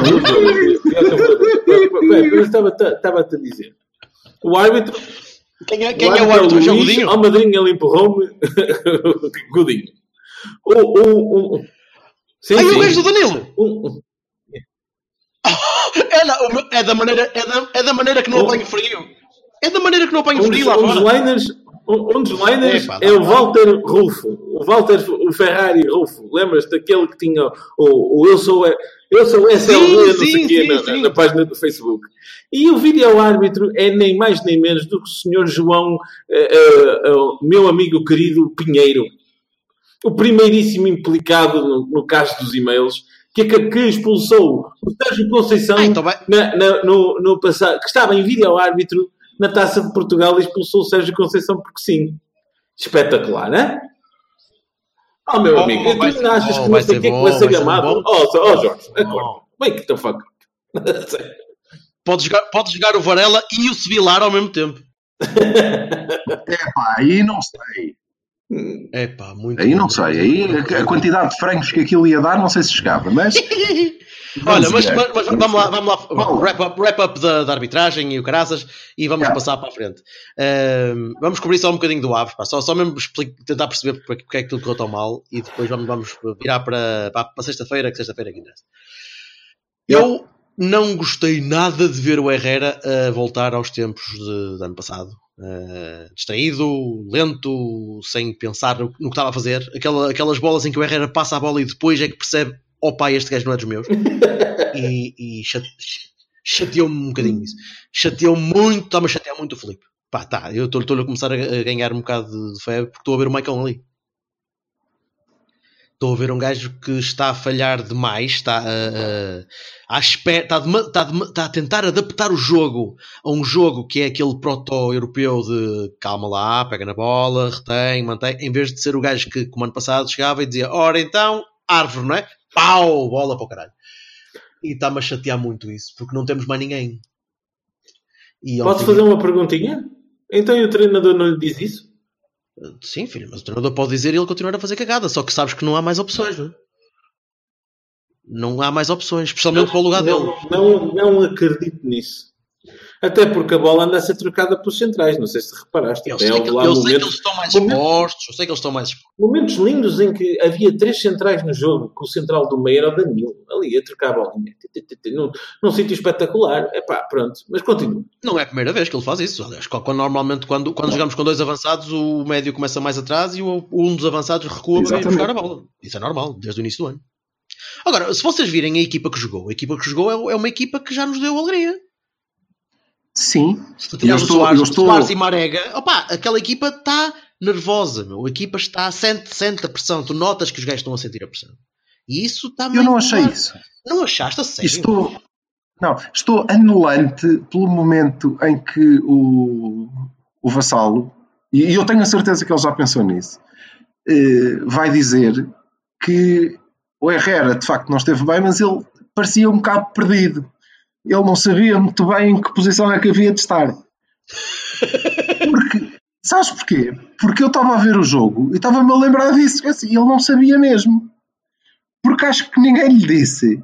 Speaker 3: Eu estava-te a dizer. O árbitro.
Speaker 1: Quem é, quem é o árbitro?
Speaker 3: Luís,
Speaker 1: É o Godinho?
Speaker 3: Ao madrinho ele empurrou-me. Godinho. O, o, o, sim,
Speaker 1: Ai, o
Speaker 3: sim.
Speaker 1: gajo do Danilo! É, é da maneira, é, da, é da maneira que não apanho frio. É da maneira que não apanho frio lá
Speaker 3: um dos
Speaker 1: fora.
Speaker 3: liners, um, um dos liners
Speaker 1: Epá,
Speaker 3: é o Walter Rufo. O Walter o Ferrari Rufo. Lembras daquele que tinha o, o Eu Sou Eu Sou
Speaker 1: Sim,
Speaker 3: não sei o quê, na, na página do Facebook. E o vídeo árbitro é nem mais nem menos do que o senhor João, eh, eh, eh, meu amigo querido Pinheiro. O primeiríssimo implicado no, no caso dos e-mails, que, que, que expulsou o Sérgio Conceição
Speaker 1: Ah, então vai.
Speaker 3: na- na- no, no passado, que estava em vídeo árbitro na Taça de Portugal e expulsou o Sérgio Conceição porque sim. Espetacular, não é? Oh, meu
Speaker 1: Oh,
Speaker 3: amigo,
Speaker 1: vai
Speaker 3: tu não achas
Speaker 1: bom,
Speaker 3: que não sei o que é que vai ser gamado? Oh, oh, Jorge, acorda.
Speaker 1: Oh.
Speaker 3: Wake the fuck up.
Speaker 1: Pode jogar, pode jogar o Varela e o Sevilar ao mesmo tempo.
Speaker 2: É pá, aí não sei.
Speaker 1: É pá, muito
Speaker 2: Aí
Speaker 1: bom.
Speaker 2: não sei. Aí a quantidade de frangos que aquilo ia dar, não sei se chegava, mas.
Speaker 1: Olha, mas, mas- mas vamos lá, vamos lá,
Speaker 2: Vamos.
Speaker 1: wrap up, wrap up da, da arbitragem e o caraças e vamos
Speaker 2: Yeah.
Speaker 1: passar para a frente. Ahm, vamos cobrir só um bocadinho do Aves, pá. Só, só mesmo expli- tentar perceber porque, porque é que tudo correu tão mal e depois vamos, vamos virar para, para, para sexta-feira, que sexta-feira é que interessa. Eu não gostei nada de ver o Herrera a voltar aos tempos de, de ano passado. Ah, distraído, lento, sem pensar no, no que estava a fazer. Aquela, aquelas bolas em que o Herrera passa a bola e depois é que percebe: oh pai, este gajo não é dos meus e, e chate- chateou-me um bocadinho isso. Chateou muito, está-me a chatear muito o Felipe. Pá, tá, eu estou a começar a, a ganhar um bocado de febre porque estou a ver o Michael ali. Estou a ver um gajo que está a falhar demais, está a, a, está, está a tentar adaptar o jogo a um jogo que é aquele proto-europeu de calma lá, pega na bola, retém, mantém, em vez de ser o gajo que, como ano passado, chegava e dizia: Ora então, árvore, não é? Pau, bola para o caralho. E está-me a chatear muito isso, porque não temos mais ninguém.
Speaker 3: E Posso fazer uma perguntinha? Então e o treinador não lhe diz isso?
Speaker 1: Sim, filho, mas o treinador pode dizer e ele continuar a fazer cagada, só que sabes que não há mais opções, não é? Não há mais opções, especialmente não, para o lugar
Speaker 3: não,
Speaker 1: dele.
Speaker 3: Não, não acredito nisso. Até porque a bola anda a ser trocada pelos centrais, não sei se reparaste.
Speaker 1: Eu, sei, que, eu momentos, sei que eles estão mais momentos, expostos, eu sei que eles estão mais expostos.
Speaker 3: Momentos lindos em que havia três centrais no jogo, que o central do meio era o Danilo, ali a trocar a bolinha, num, num sítio espetacular. É pá, pronto, mas continua.
Speaker 1: Não é a primeira vez que ele faz isso. Aliás, quando, normalmente quando, quando jogamos com dois avançados, o médio começa mais atrás e o, um dos avançados recua para ir buscar a bola. Isso é normal, desde o início do ano. Agora, se vocês virem a equipa que jogou, a equipa que jogou é, é uma equipa que já nos deu alegria.
Speaker 2: Sim.
Speaker 1: Se estou, Soares, eu estou... Soares e Marega, opa, aquela equipa está nervosa, meu. A equipa está, sente, sente a pressão. Tu notas que os gajos estão a sentir a pressão. E isso está
Speaker 2: Eu não achei isso.
Speaker 1: Não achaste a sério?
Speaker 2: Estou, não, estou anulante pelo momento em que o, o vassalo, e eu tenho a certeza que ele já pensou nisso, eh, vai dizer que o Herrera de facto não esteve bem, mas ele parecia um bocado perdido ele não sabia muito bem em que posição é que havia de estar. Porque, sabes porquê? Porque eu estava a ver o jogo e estava-me a lembrar disso. Assim, ele não sabia mesmo. Porque acho que ninguém lhe disse.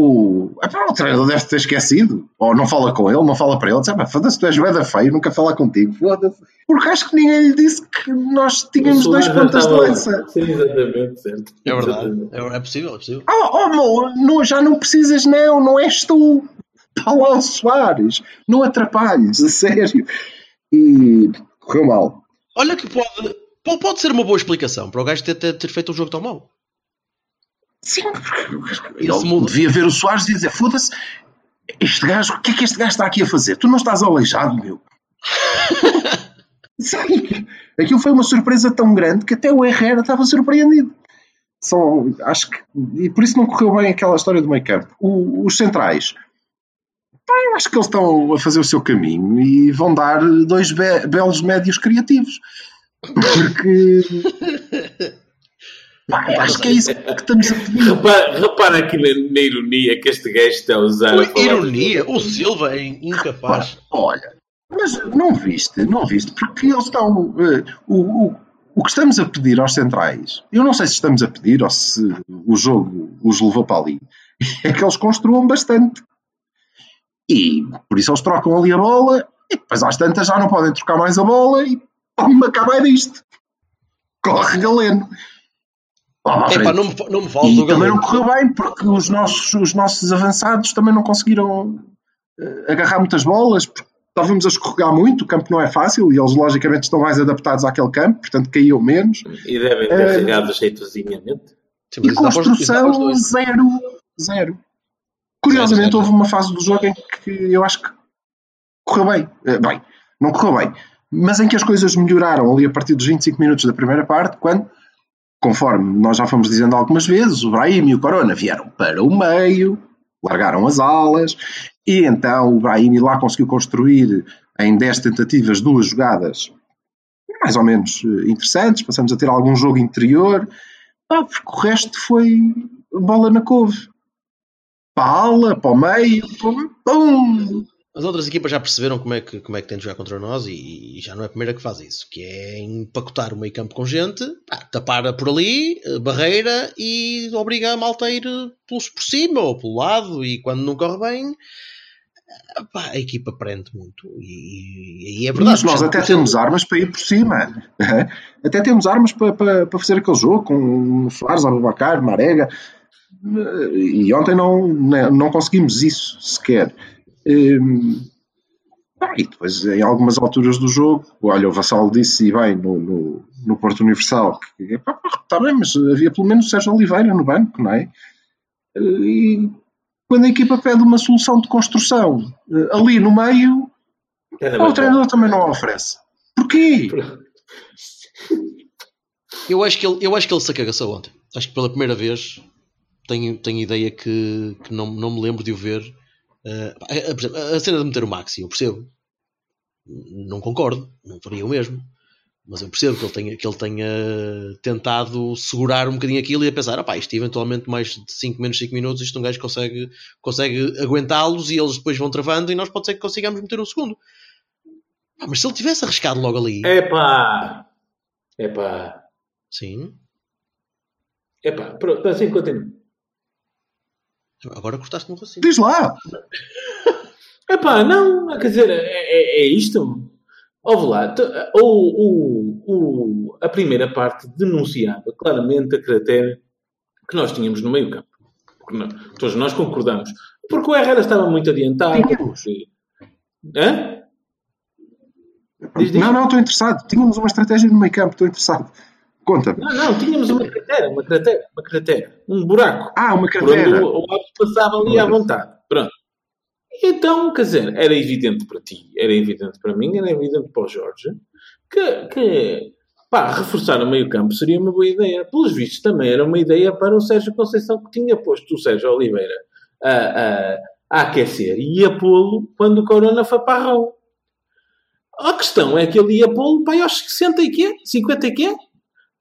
Speaker 2: O, o treinador deve ter esquecido. Ou não fala com ele, não fala para ele. Diz, foda-se, tu és da feio, nunca falar contigo. Foda-se. Porque acho que ninguém lhe disse que nós tínhamos dois pontas de lança.
Speaker 3: Sim, exatamente, certo.
Speaker 1: É verdade. É, é possível, é possível.
Speaker 2: Oh, oh meu, não, já não precisas, não. Não és tu. Está lá o Soares. Não atrapalhes, a sério. E correu mal.
Speaker 1: Olha que pode, pode ser uma boa explicação para o gajo ter, ter, ter feito um jogo tão mau.
Speaker 2: Sim, ele devia ver o Soares e dizer: foda-se, este gajo, o que é que este gajo está aqui a fazer? Tu não estás aleijado, meu. Sim, aquilo foi uma surpresa tão grande que até o Herrera estava surpreendido. São, acho que, e por isso não correu bem aquela história do meio campo. os centrais, eu acho que eles estão a fazer o seu caminho e vão dar dois be belos médios criativos. Porque. Pá, acho que é isso que estamos a pedir.
Speaker 3: Repara, repara aqui na, na, ironia que este gajo está a usar.
Speaker 1: A ironia? O Silva é incapaz.
Speaker 2: Olha, mas não viste, não viste, porque eles estão. Uh, o, o, o que estamos a pedir aos centrais, eu não sei se estamos a pedir ou se o jogo os levou para ali, é que eles construam bastante. E por isso eles trocam ali a bola e depois às tantas já não podem trocar mais a bola e pum, acaba disto. Corre Galeno.
Speaker 1: Epá, não, me, não me falo e
Speaker 2: também não correu bem porque os nossos, os nossos avançados também não conseguiram uh, agarrar muitas bolas porque estávamos a escorregar muito, o campo não é fácil e eles logicamente estão mais adaptados àquele campo, portanto caíam menos.
Speaker 3: E devem ter uh, regado jeitosinhamente.
Speaker 2: E construção zero, zero. Curiosamente, houve uma fase do jogo em que eu acho que correu bem. Eh, bem, não correu bem, mas em que as coisas melhoraram ali a partir dos 25 minutos da primeira parte, quando, conforme nós já fomos dizendo algumas vezes, o Brahim e o Corona vieram para o meio, largaram as alas, e então o Brahim lá conseguiu construir em 10 tentativas duas jogadas mais ou menos eh, interessantes, passamos a ter algum jogo interior, ah, porque o resto foi bola na couve para a ala, para o meio, pum,
Speaker 1: As outras equipas já perceberam como é que, como é que tem de jogar contra nós e, e já não é a primeira que faz isso, que é empacotar o meio campo com gente, pá, tapar por ali, eh, barreira e obriga a malta a ir eh, por cima ou pelo lado e quando não corre bem eh, pá, a equipa prende muito e, e é verdade.
Speaker 2: Mas nós até temos armas para ir por cima. Até temos armas para, para, para fazer aquele jogo com Soares, Abubacar, Marega e ontem não, não conseguimos isso sequer. Hum, e depois, em algumas alturas do jogo, olha, o Vassal disse, e bem, no, no, no Porto Universal, que está bem, mas havia pelo menos o Sérgio Oliveira no banco, não é? E quando a equipa pede uma solução de construção eh, ali no meio,
Speaker 3: É
Speaker 2: O treinador também não oferece. Porquê?
Speaker 1: Eu acho que ele, eu acho que ele se acagaçou ontem. Acho que pela primeira vez tenho, tenho ideia que, que não, não me lembro de o ver. pá, a, por exemplo, a cena de meter o Maxi, eu percebo. Não concordo, não faria o mesmo. Mas eu percebo que ele tenha, que ele tenha tentado segurar um bocadinho aquilo e a pensar, opá, isto eventualmente mais de 5 menos 5 minutos, isto um gajo consegue, consegue aguentá-los e eles depois vão travando e nós pode ser que consigamos meter um segundo. Pá, mas se ele tivesse arriscado logo ali,
Speaker 3: Epá! Epá!
Speaker 1: sim,
Speaker 3: Epá! Pronto, assim continua.
Speaker 1: Agora cortaste-me o raciocínio.
Speaker 2: Diz lá.
Speaker 3: Epá, não, quer dizer, é, é, é isto. Ouve lá, t- o, o, o, a primeira parte denunciava claramente a cratera que nós tínhamos no meio campo. Porque nós, todos nós concordamos. Porque o Herrera estava muito adiantado.
Speaker 2: Tínhamos.
Speaker 3: porque- Hã? Diz, diz.
Speaker 2: Não, não, estou interessado. Tínhamos uma estratégia no meio campo, estou interessado. Conta-me.
Speaker 3: Não, não, tínhamos uma cratera, uma cratera, uma cratera. Um buraco.
Speaker 2: Ah, uma cratera.
Speaker 3: o, o Aves passava ali à vontade. Pronto. Então, quer dizer, era evidente para ti, era evidente para mim, era evidente para o Jorge, que, que pá, reforçar o meio campo seria uma boa ideia. Pelos vistos, também era uma ideia para o Sérgio Conceição, que tinha posto o Sérgio Oliveira a, a, a aquecer e ia pô-lo quando o Corona foi para a questão é que ele ia pô-lo para aí aos 60 e quê? 50 e quê?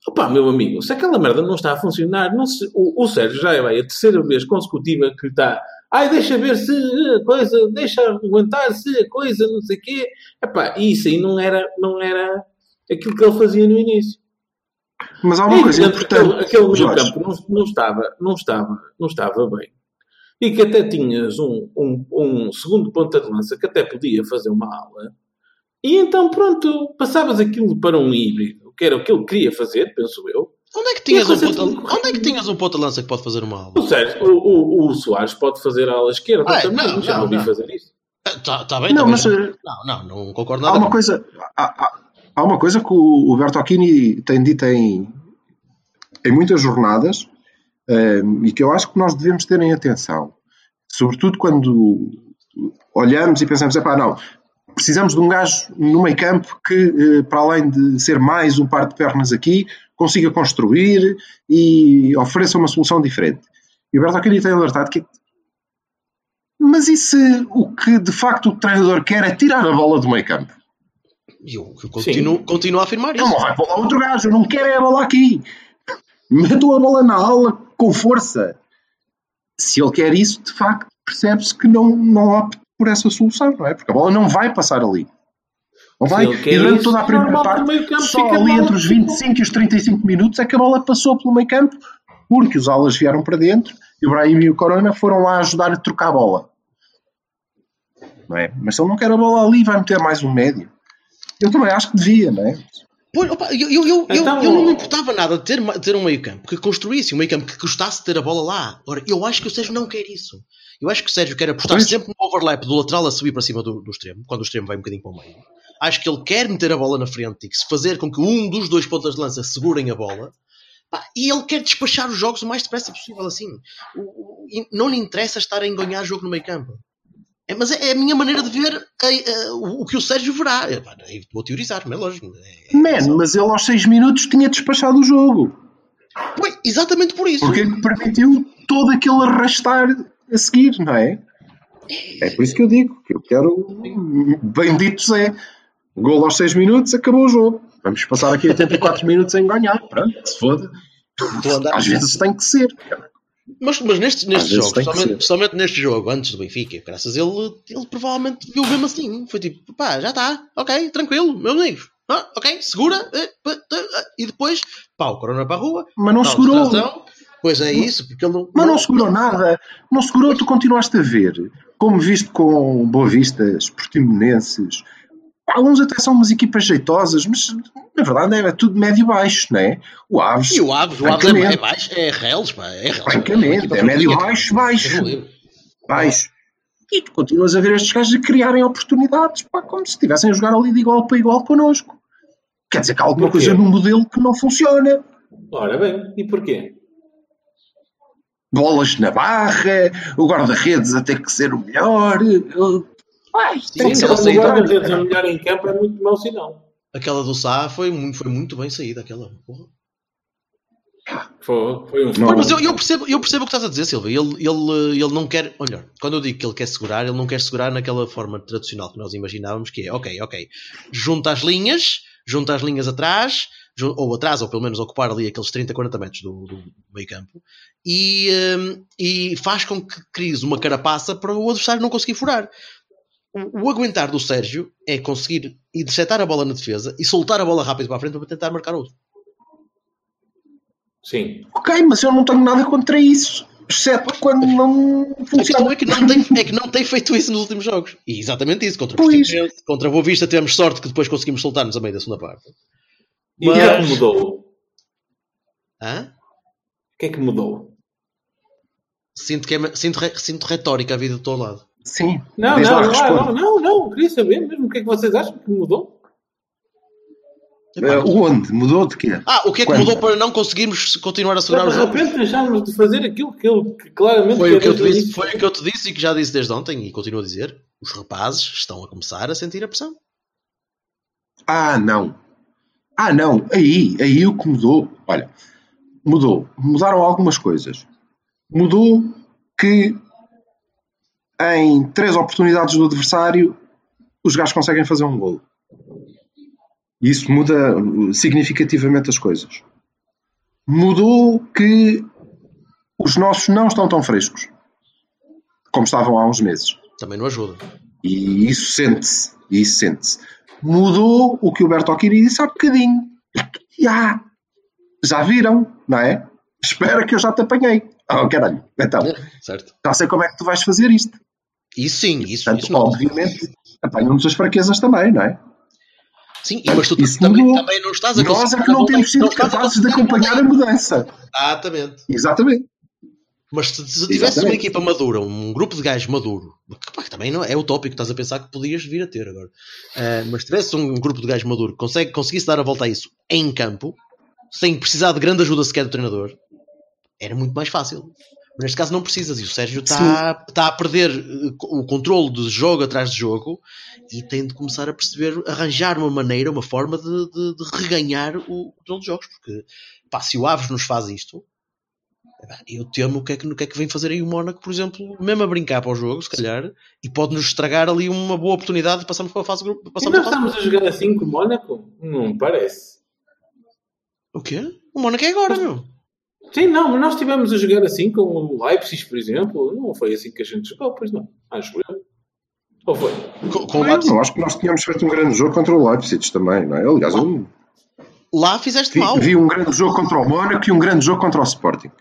Speaker 3: Opa, meu amigo, se aquela merda não está a funcionar, não se- o, o Sérgio já é vai, a terceira vez consecutiva que está. Ai, deixa ver se a coisa, deixa aguentar se a coisa, não sei o quê. Epá, isso aí não era, não era aquilo que ele fazia no início.
Speaker 2: Mas há uma coisa
Speaker 3: evidente que aquele,
Speaker 2: importante.
Speaker 3: aquele meio campo não, não estava, não, estava, não estava bem. E que até tinhas um, um, um segundo ponta de lança que até podia fazer uma ala. E então, pronto, passavas aquilo para um híbrido, que era o que ele queria fazer, penso eu.
Speaker 1: Onde é que tinhas, um ponta,
Speaker 3: correndo.
Speaker 1: onde é que tinhas um ponta lança que pode fazer uma aula?
Speaker 3: O, Sérgio, o, o, o Soares pode fazer a ala esquerda
Speaker 1: Ah,
Speaker 3: também,
Speaker 1: não,
Speaker 3: já
Speaker 1: não,
Speaker 3: ouvi
Speaker 1: não.
Speaker 3: fazer isso.
Speaker 1: Está tá bem,
Speaker 2: Não,
Speaker 1: tá
Speaker 2: mas
Speaker 1: bem.
Speaker 2: eh,
Speaker 1: Não, não, não concordo
Speaker 2: há
Speaker 1: nada.
Speaker 2: uma
Speaker 1: com-
Speaker 2: coisa. Há, há- há uma coisa que o, o Bertocchini tem dito em, em muitas jornadas eh, e que eu acho que nós devemos ter em atenção. Sobretudo quando olhamos e pensamos, epá, não, precisamos de um gajo no meio campo que, eh, para além de ser mais um par de pernas aqui, consiga construir e ofereça uma solução diferente. E o Bertocchini tem alertado que mas e se o que de facto o treinador quer é tirar a bola do meio campo?
Speaker 1: E eu, eu continuo, continuo a afirmar isso.
Speaker 2: Ele não vai para lá outro gajo, eu não quero é a bola aqui. Metam a bola na aula com força. Se ele quer isso, de facto, percebe-se que não, não opta por essa solução, não é? Porque a bola não vai passar ali. Não vai. E durante toda a primeira parte, só
Speaker 3: fica
Speaker 2: ali entre os 25 e os 35 minutos é que a bola passou pelo meio campo, porque os alas vieram para dentro e o Brahim e o Corona foram lá ajudar a trocar a bola. Não é? Mas se ele não quer a bola ali, vai meter mais um médio. Eu também acho que devia, não é?
Speaker 1: Pois, opa, eu, eu, eu,
Speaker 3: Então,
Speaker 1: eu não me importava nada de ter, ter um meio campo que construísse um meio campo que gostasse de ter a bola lá. Ora, eu acho que o Sérgio não quer isso. Eu acho que o Sérgio quer apostar
Speaker 2: Pois.
Speaker 1: sempre no overlap do lateral a subir para cima do, do extremo, quando o extremo vai um bocadinho para o meio. Acho que ele quer meter a bola na frente e que se fazer com que um dos dois pontas de lança segurem a bola. Pá, e ele quer despachar os jogos o mais depressa possível assim. O- o- não lhe interessa estar a enganhar jogo no meio campo. É, mas é, é a minha maneira de ver a- a- o, o que o Sérgio verá. É, pá, eu vou teorizar, mas é lógico. É- é-
Speaker 2: Man, mas ele aos 6 minutos tinha despachado o jogo.
Speaker 1: Pois, exatamente por isso.
Speaker 2: Porque permitiu todo aquele arrastar a seguir, não é? É por isso que eu digo que eu quero. Bendito Zé. Gol aos 6 minutos, acabou o jogo. Vamos passar aqui 84 minutos em ganhar. Pronto, se foda. Às vezes tem que ser.
Speaker 1: Mas, mas jogos,
Speaker 2: tem que
Speaker 1: somente, somente neste jogo, antes do Benfica, graças a ele, ele provavelmente viu mesmo assim. Foi tipo, pá, já está, ok, tranquilo, meus amigos. Ah, ok, segura, eh, tá, ah, e depois, pá, o Corona para a rua.
Speaker 2: Mas não segurou.
Speaker 1: Pois é isso, porque ele não.
Speaker 2: Mas não segurou nada. Não segurou, tu continuaste a ver. Como visto com Boa Vistas, Portimonenses. Alguns até são umas equipas jeitosas, mas na verdade é tudo médio-baixo, não é? O Aves.
Speaker 1: E o Aves, o Aves é, é baixo, é reles, pá, é reles.
Speaker 2: Francamente, é médio-baixo, baixo. baixo. E tu continuas a ver estes gajos a criarem oportunidades, pá, como se estivessem a jogar ali de igual para igual connosco. Quer dizer que há alguma coisa no modelo que não funciona.
Speaker 3: Ora bem, e porquê?
Speaker 2: Bolas na barra, o guarda-redes a ter que ser o melhor. Ai, tem
Speaker 1: Sim,
Speaker 2: que ser
Speaker 3: o guarda-redes a melhor em campo é muito mau sinal.
Speaker 1: Aquela do Sá foi muito, foi muito bem saída. Aquela. Porra.
Speaker 3: Foi, foi um
Speaker 2: Não.
Speaker 1: Mas eu, eu percebo, eu percebo o que estás a dizer, Silva. Ele, ele, ele não quer. Olha, quando eu digo que ele quer segurar, ele não quer segurar naquela forma tradicional que nós imaginávamos, que é, ok, ok, junta as linhas, junta as linhas atrás, ou atrás, ou pelo menos ocupar ali aqueles 30, 40 metros do, do meio campo, e, hum, e faz com que cries uma carapaça para o adversário não conseguir furar. O, o aguentar do Sérgio é conseguir interceptar a bola na defesa e soltar a bola rápido para a frente para tentar marcar outro.
Speaker 3: Sim.
Speaker 2: Ok, mas eu não tenho nada contra isso. Exceto quando não
Speaker 1: A
Speaker 2: funciona.
Speaker 1: é que, não tem, é que não tem feito isso nos últimos jogos. E exatamente isso. Contra o contra a Boa Vista tivemos sorte que depois conseguimos soltar-nos a meio da segunda parte.
Speaker 3: E o que é que mudou?
Speaker 1: Hã?
Speaker 3: O que é que mudou?
Speaker 1: Sinto, que é, sinto, re- sinto retórica a vida do teu lado.
Speaker 2: Sim.
Speaker 3: Não, não,
Speaker 2: lá,
Speaker 3: não, não, não, não, queria saber mesmo o que é que vocês acham que mudou.
Speaker 2: Eh, onde? Mudou de quê?
Speaker 1: Ah, o que é que
Speaker 2: Quando?
Speaker 1: mudou para não conseguirmos continuar a segurar
Speaker 3: de
Speaker 1: os jogos?
Speaker 3: repente deixámos de fazer aquilo que ele que claramente
Speaker 1: Foi o, que eu te disse, foi o que eu te disse e que já disse desde ontem e continuo a dizer. Os rapazes estão a começar a sentir a pressão.
Speaker 2: Ah, não. Ah, não. Aí, aí o que mudou. Olha, mudou. Mudaram algumas coisas. Mudou que em três oportunidades do adversário os gajos conseguem fazer um golo. E Isso muda significativamente as coisas. Mudou que os nossos não estão tão frescos como estavam há uns meses.
Speaker 1: Também não ajuda.
Speaker 2: E isso sente-se. E isso sente-se. Mudou o que o Bertocchini disse há bocadinho. Já. Já viram, não é? Espera que eu já te apanhei. Oh, caralho. Então,
Speaker 1: Certo?
Speaker 2: já sei como é que tu vais fazer isto.
Speaker 1: Isso sim, isso,
Speaker 2: Portanto,
Speaker 1: isso
Speaker 2: obviamente, apanham-nos as fraquezas também, não é?
Speaker 1: Sim, mas tu
Speaker 2: Isso
Speaker 1: também,
Speaker 2: mudou.
Speaker 1: também não estás a
Speaker 2: Nós é que não temos sido capazes de acompanhar a mudança.
Speaker 1: Exatamente.
Speaker 2: Exatamente.
Speaker 1: Mas se, se tivesse uma equipa madura, um grupo de gajos maduro, que, pá, que também não é utópico, estás a pensar que podias vir a ter agora. Ah, mas se tivesse um grupo de gajos maduro que consegue, conseguisse dar a volta a isso em campo, sem precisar de grande ajuda sequer do treinador, era muito mais fácil. Mas neste caso não precisas, e o Sérgio está está a perder eh, o controle de jogo atrás de jogo e tem de começar a perceber, arranjar uma maneira, uma forma de, de- de reganhar o controle dos jogos, porque pá, se o Aves nos faz isto, Eu temo o que, é que, o que é que vem fazer aí o Mónaco, por exemplo, mesmo a brincar para o jogo, se calhar, e pode-nos estragar ali uma boa oportunidade de passarmos para a fase de grupo.
Speaker 3: E
Speaker 1: Passarmos
Speaker 3: nós estamos a jogar assim com o Mónaco? Não me parece.
Speaker 1: O quê? O Mónaco é agora, meu.
Speaker 3: Sim, não, mas nós estivemos a jogar assim com o Leipzig, por exemplo. Não foi assim que a gente jogou, pois não. Acho eu. Ou foi?
Speaker 1: Com, com o Leipzig.
Speaker 2: não acho que nós tínhamos feito um grande jogo contra o Leipzig também, não é? Aliás, eu
Speaker 1: Lá fizeste
Speaker 2: vi,
Speaker 1: mal.
Speaker 2: vi um grande jogo contra o Mónaco e um grande jogo contra o Sporting.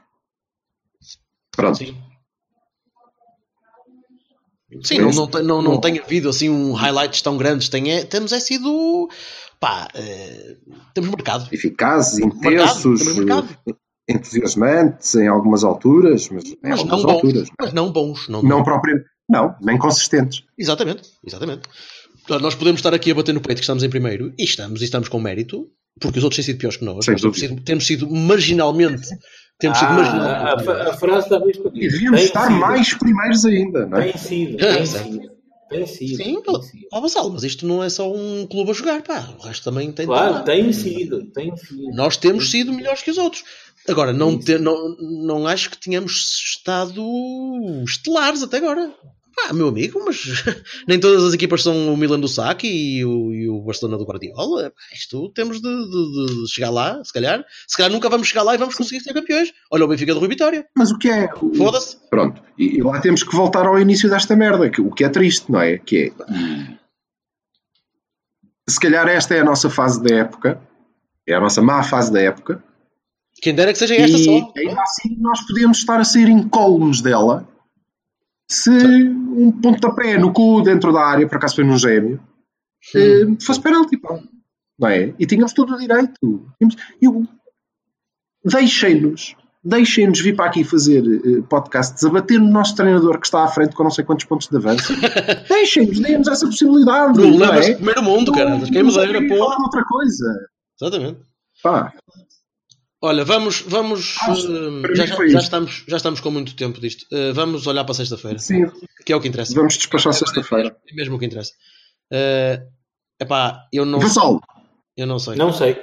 Speaker 2: Pronto.
Speaker 1: Sim. Sim, não, não, não, não tem havido assim um highlights tão grandes. Tem, é, temos é sido. Pá, eh, temos mercado.
Speaker 2: Eficazes,
Speaker 1: Mercado,
Speaker 2: intensos,
Speaker 1: temos mercado.
Speaker 2: entusiasmantes em algumas alturas, mas em
Speaker 1: Mas não
Speaker 2: algumas
Speaker 1: bons.
Speaker 2: alturas.
Speaker 1: Mas não bons. Não,
Speaker 2: Não propriamente. Não, nem consistentes.
Speaker 1: Exatamente, exatamente. Portanto, nós podemos estar aqui a bater no peito que estamos em primeiro, e estamos, e estamos com mérito, porque os outros têm sido piores que nós. Nós temos sido, temos sido marginalmente. Temos sido
Speaker 3: Ah, a,
Speaker 1: marginalmente.
Speaker 3: a- a
Speaker 2: E devíamos estar mais primeiros ainda, não é?
Speaker 3: Tem sido, tem
Speaker 1: certo.
Speaker 3: sido. Tem sido.
Speaker 1: Sim,
Speaker 3: tem sido.
Speaker 1: ó Vassal, mas isto não é só um clube a jogar, pá. O resto também tem.
Speaker 3: Claro, tem sido, tem sido.
Speaker 1: Nós temos sido melhores que os outros. Agora, não, te- não, não acho que tenhamos estado estelares até agora. Ah, meu amigo, mas nem todas as equipas são o Milan do Saki e o, e o Barcelona do Guardiola. Pá, Isto temos de, de- de chegar lá, se calhar. Se calhar nunca vamos chegar lá e vamos conseguir ser campeões. Olha o Benfica do Rui Vitória.
Speaker 2: Mas o que é.
Speaker 1: Foda-se.
Speaker 2: Pronto. E, e lá temos que voltar ao início desta merda, que, o que é triste, não é? Que é. Se calhar esta é a nossa fase da época, é a nossa má fase da época,
Speaker 1: Quem dera que seja esta
Speaker 2: e
Speaker 1: só.
Speaker 2: ainda assim nós podemos estar a sair incólumes dela se um pontapé no cu dentro da área, por acaso foi num gêmeo, eh, fosse penalti, pá. Não é? E tínhamos todo o direito. Eu, deixem-nos, deixem-nos vir para aqui fazer eh, podcasts, a bater no nosso treinador que está à frente com não sei quantos pontos de avanço. deixem-nos, deem-nos essa possibilidade. não
Speaker 1: Problemas
Speaker 2: é?
Speaker 1: de primeiro mundo, cara. Dera,
Speaker 2: sei
Speaker 1: pô.
Speaker 2: outra coisa.
Speaker 1: Exatamente.
Speaker 2: Pá.
Speaker 1: Olha, vamos, vamos,
Speaker 2: Ah, para
Speaker 1: já, já- já estamos, já estamos com muito tempo disto. Eh, vamos olhar para sexta-feira,
Speaker 2: Sim,
Speaker 1: que é o que interessa.
Speaker 2: vamos despachar sexta-feira.
Speaker 1: É mesmo o que interessa. Eh, epá, eu não,
Speaker 2: Vassal,
Speaker 1: eu não sei.
Speaker 3: Não sei.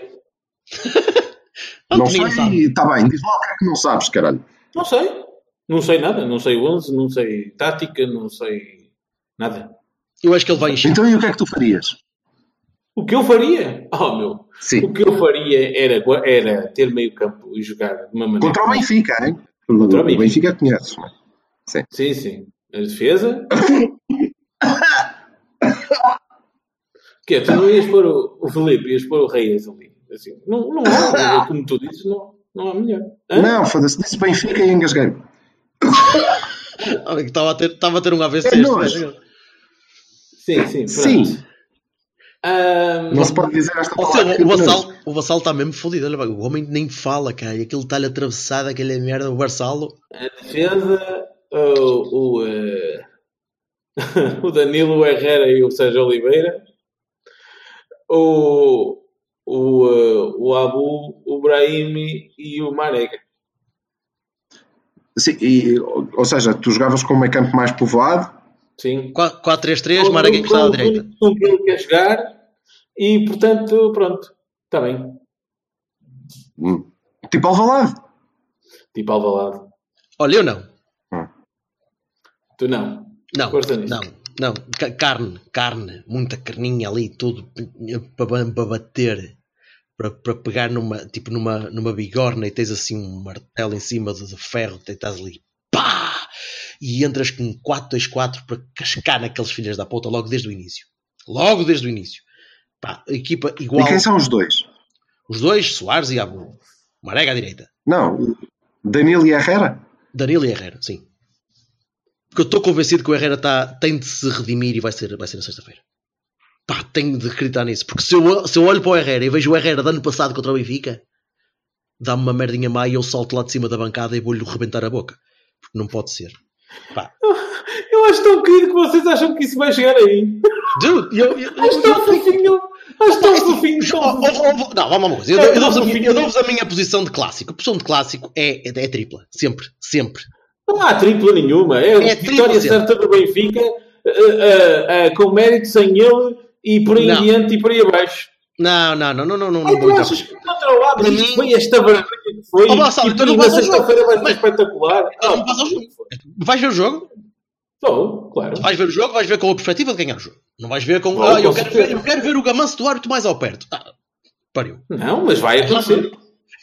Speaker 2: não sei, está bem, diz lá o que é que não sabes, caralho.
Speaker 3: Não sei. Não sei nada. Não sei o 11, não sei tática, não sei nada.
Speaker 1: Eu acho que ele vai encher.
Speaker 2: Então e o que é que tu farias?
Speaker 3: O que eu faria? Oh, meu.
Speaker 2: Sim.
Speaker 3: O que eu faria era, era ter meio campo e jogar de uma maneira.
Speaker 2: Contra o Benfica, hein?
Speaker 3: Contra o
Speaker 2: o Benfica conheces, não é?
Speaker 3: Sim, sim. A defesa. que é, tu não ias pôr o, o Felipe, ias pôr o Reis ali. Assim, não, não há, como tu dizes, não, não há melhor. Hã?
Speaker 2: Não, foda-se, disse Benfica e engasguei.
Speaker 1: Que Estava a ter, estava a ter um AVC.
Speaker 2: É
Speaker 1: este gajo.
Speaker 3: Sim, sim.
Speaker 2: Sim.
Speaker 3: Ahm,
Speaker 2: Não se pode dizer esta
Speaker 1: Ou
Speaker 2: palavra.
Speaker 1: seja, o Vassal, o Vassal está mesmo fodido. Olha, o homem nem fala, cara. Aquilo está-lhe atravessado, aquela merda. O Vassalo.
Speaker 3: a defesa, o, o, eh, o Danilo Herrera e o Sérgio Oliveira, o, o, eh, o Abu, o Brahimi e o Marega.
Speaker 2: Sim, e, ou seja, tu jogavas com um meio campo mais povoado,
Speaker 3: Sim.
Speaker 1: 4-3-3, Marega encostado à direita.
Speaker 3: O que ele quer jogar e, portanto, pronto. Está bem.
Speaker 2: hum, tipo Alvalade.
Speaker 3: Tipo Alvalade.
Speaker 1: Olha, eu não.
Speaker 3: Tu não.
Speaker 1: Não, não, não. Ca- Carne, carne, muita carninha ali, tudo para, para bater, para, para pegar numa, tipo numa, numa bigorna e tens assim um martelo em cima de, ferro, tens ali, pá! E entras com 4-2-4 para cascar naqueles filhos da puta logo desde o início. Logo desde o início. Pá, a equipa
Speaker 2: E
Speaker 1: igual.
Speaker 2: quem são os dois?
Speaker 1: Os dois, Soares e Abu. Marega à direita.
Speaker 2: Não, Danilo e Herrera?
Speaker 1: Danilo e Herrera, sim. Porque eu estou convencido que o Herrera tá, tem de se redimir e vai ser, vai ser na sexta-feira. Pá, tenho de acreditar nisso. Porque se eu, se eu olho para o Herrera e vejo o Herrera do ano passado contra o Benfica, dá-me uma merdinha má e eu salto lá de cima da bancada e vou-lhe rebentar a boca. Porque não pode ser. Pá.
Speaker 3: Eu acho tão querido que vocês acham que isso vai chegar aí.
Speaker 1: Dude, eu, eu,
Speaker 3: Acho tão fofinho. Acho tão fofinho.
Speaker 1: Oh, oh, oh, Não, vamos uma coisa. Eu, dou-vos a, minha- posição de clássico. A posição de clássico é, é, é tripla. Sempre, sempre.
Speaker 3: Não há tripla nenhuma. É,
Speaker 1: É
Speaker 3: vitória certa do Benfica, eh, eh, eh, com mérito sem ele e por aí
Speaker 1: Não.
Speaker 3: adiante e por aí abaixo.
Speaker 1: Não, não, não, não, não, não,
Speaker 3: Ai,
Speaker 1: não
Speaker 3: tu
Speaker 1: vou
Speaker 3: achas
Speaker 1: entrar.
Speaker 3: que do outro lado
Speaker 1: Para
Speaker 3: isto
Speaker 1: mim-
Speaker 3: foi esta vergonha que foi?
Speaker 1: Oh, Gonçalo,
Speaker 3: e
Speaker 1: então não vais ao
Speaker 3: sexta-feira vai ser
Speaker 1: Mas-
Speaker 3: espetacular.
Speaker 1: Então não vais ao jogo. Vais ver o jogo?
Speaker 3: Estou, claro.
Speaker 1: Vais ver o jogo, vais ver com a perspectiva de ganhar o jogo. Não vais ver com.
Speaker 3: Vou,
Speaker 1: Ah, eu, quero ver, eu quero ver o gamanço do árbitro mais ao perto. Ah, pariu.
Speaker 3: Não, mas vai acontecer.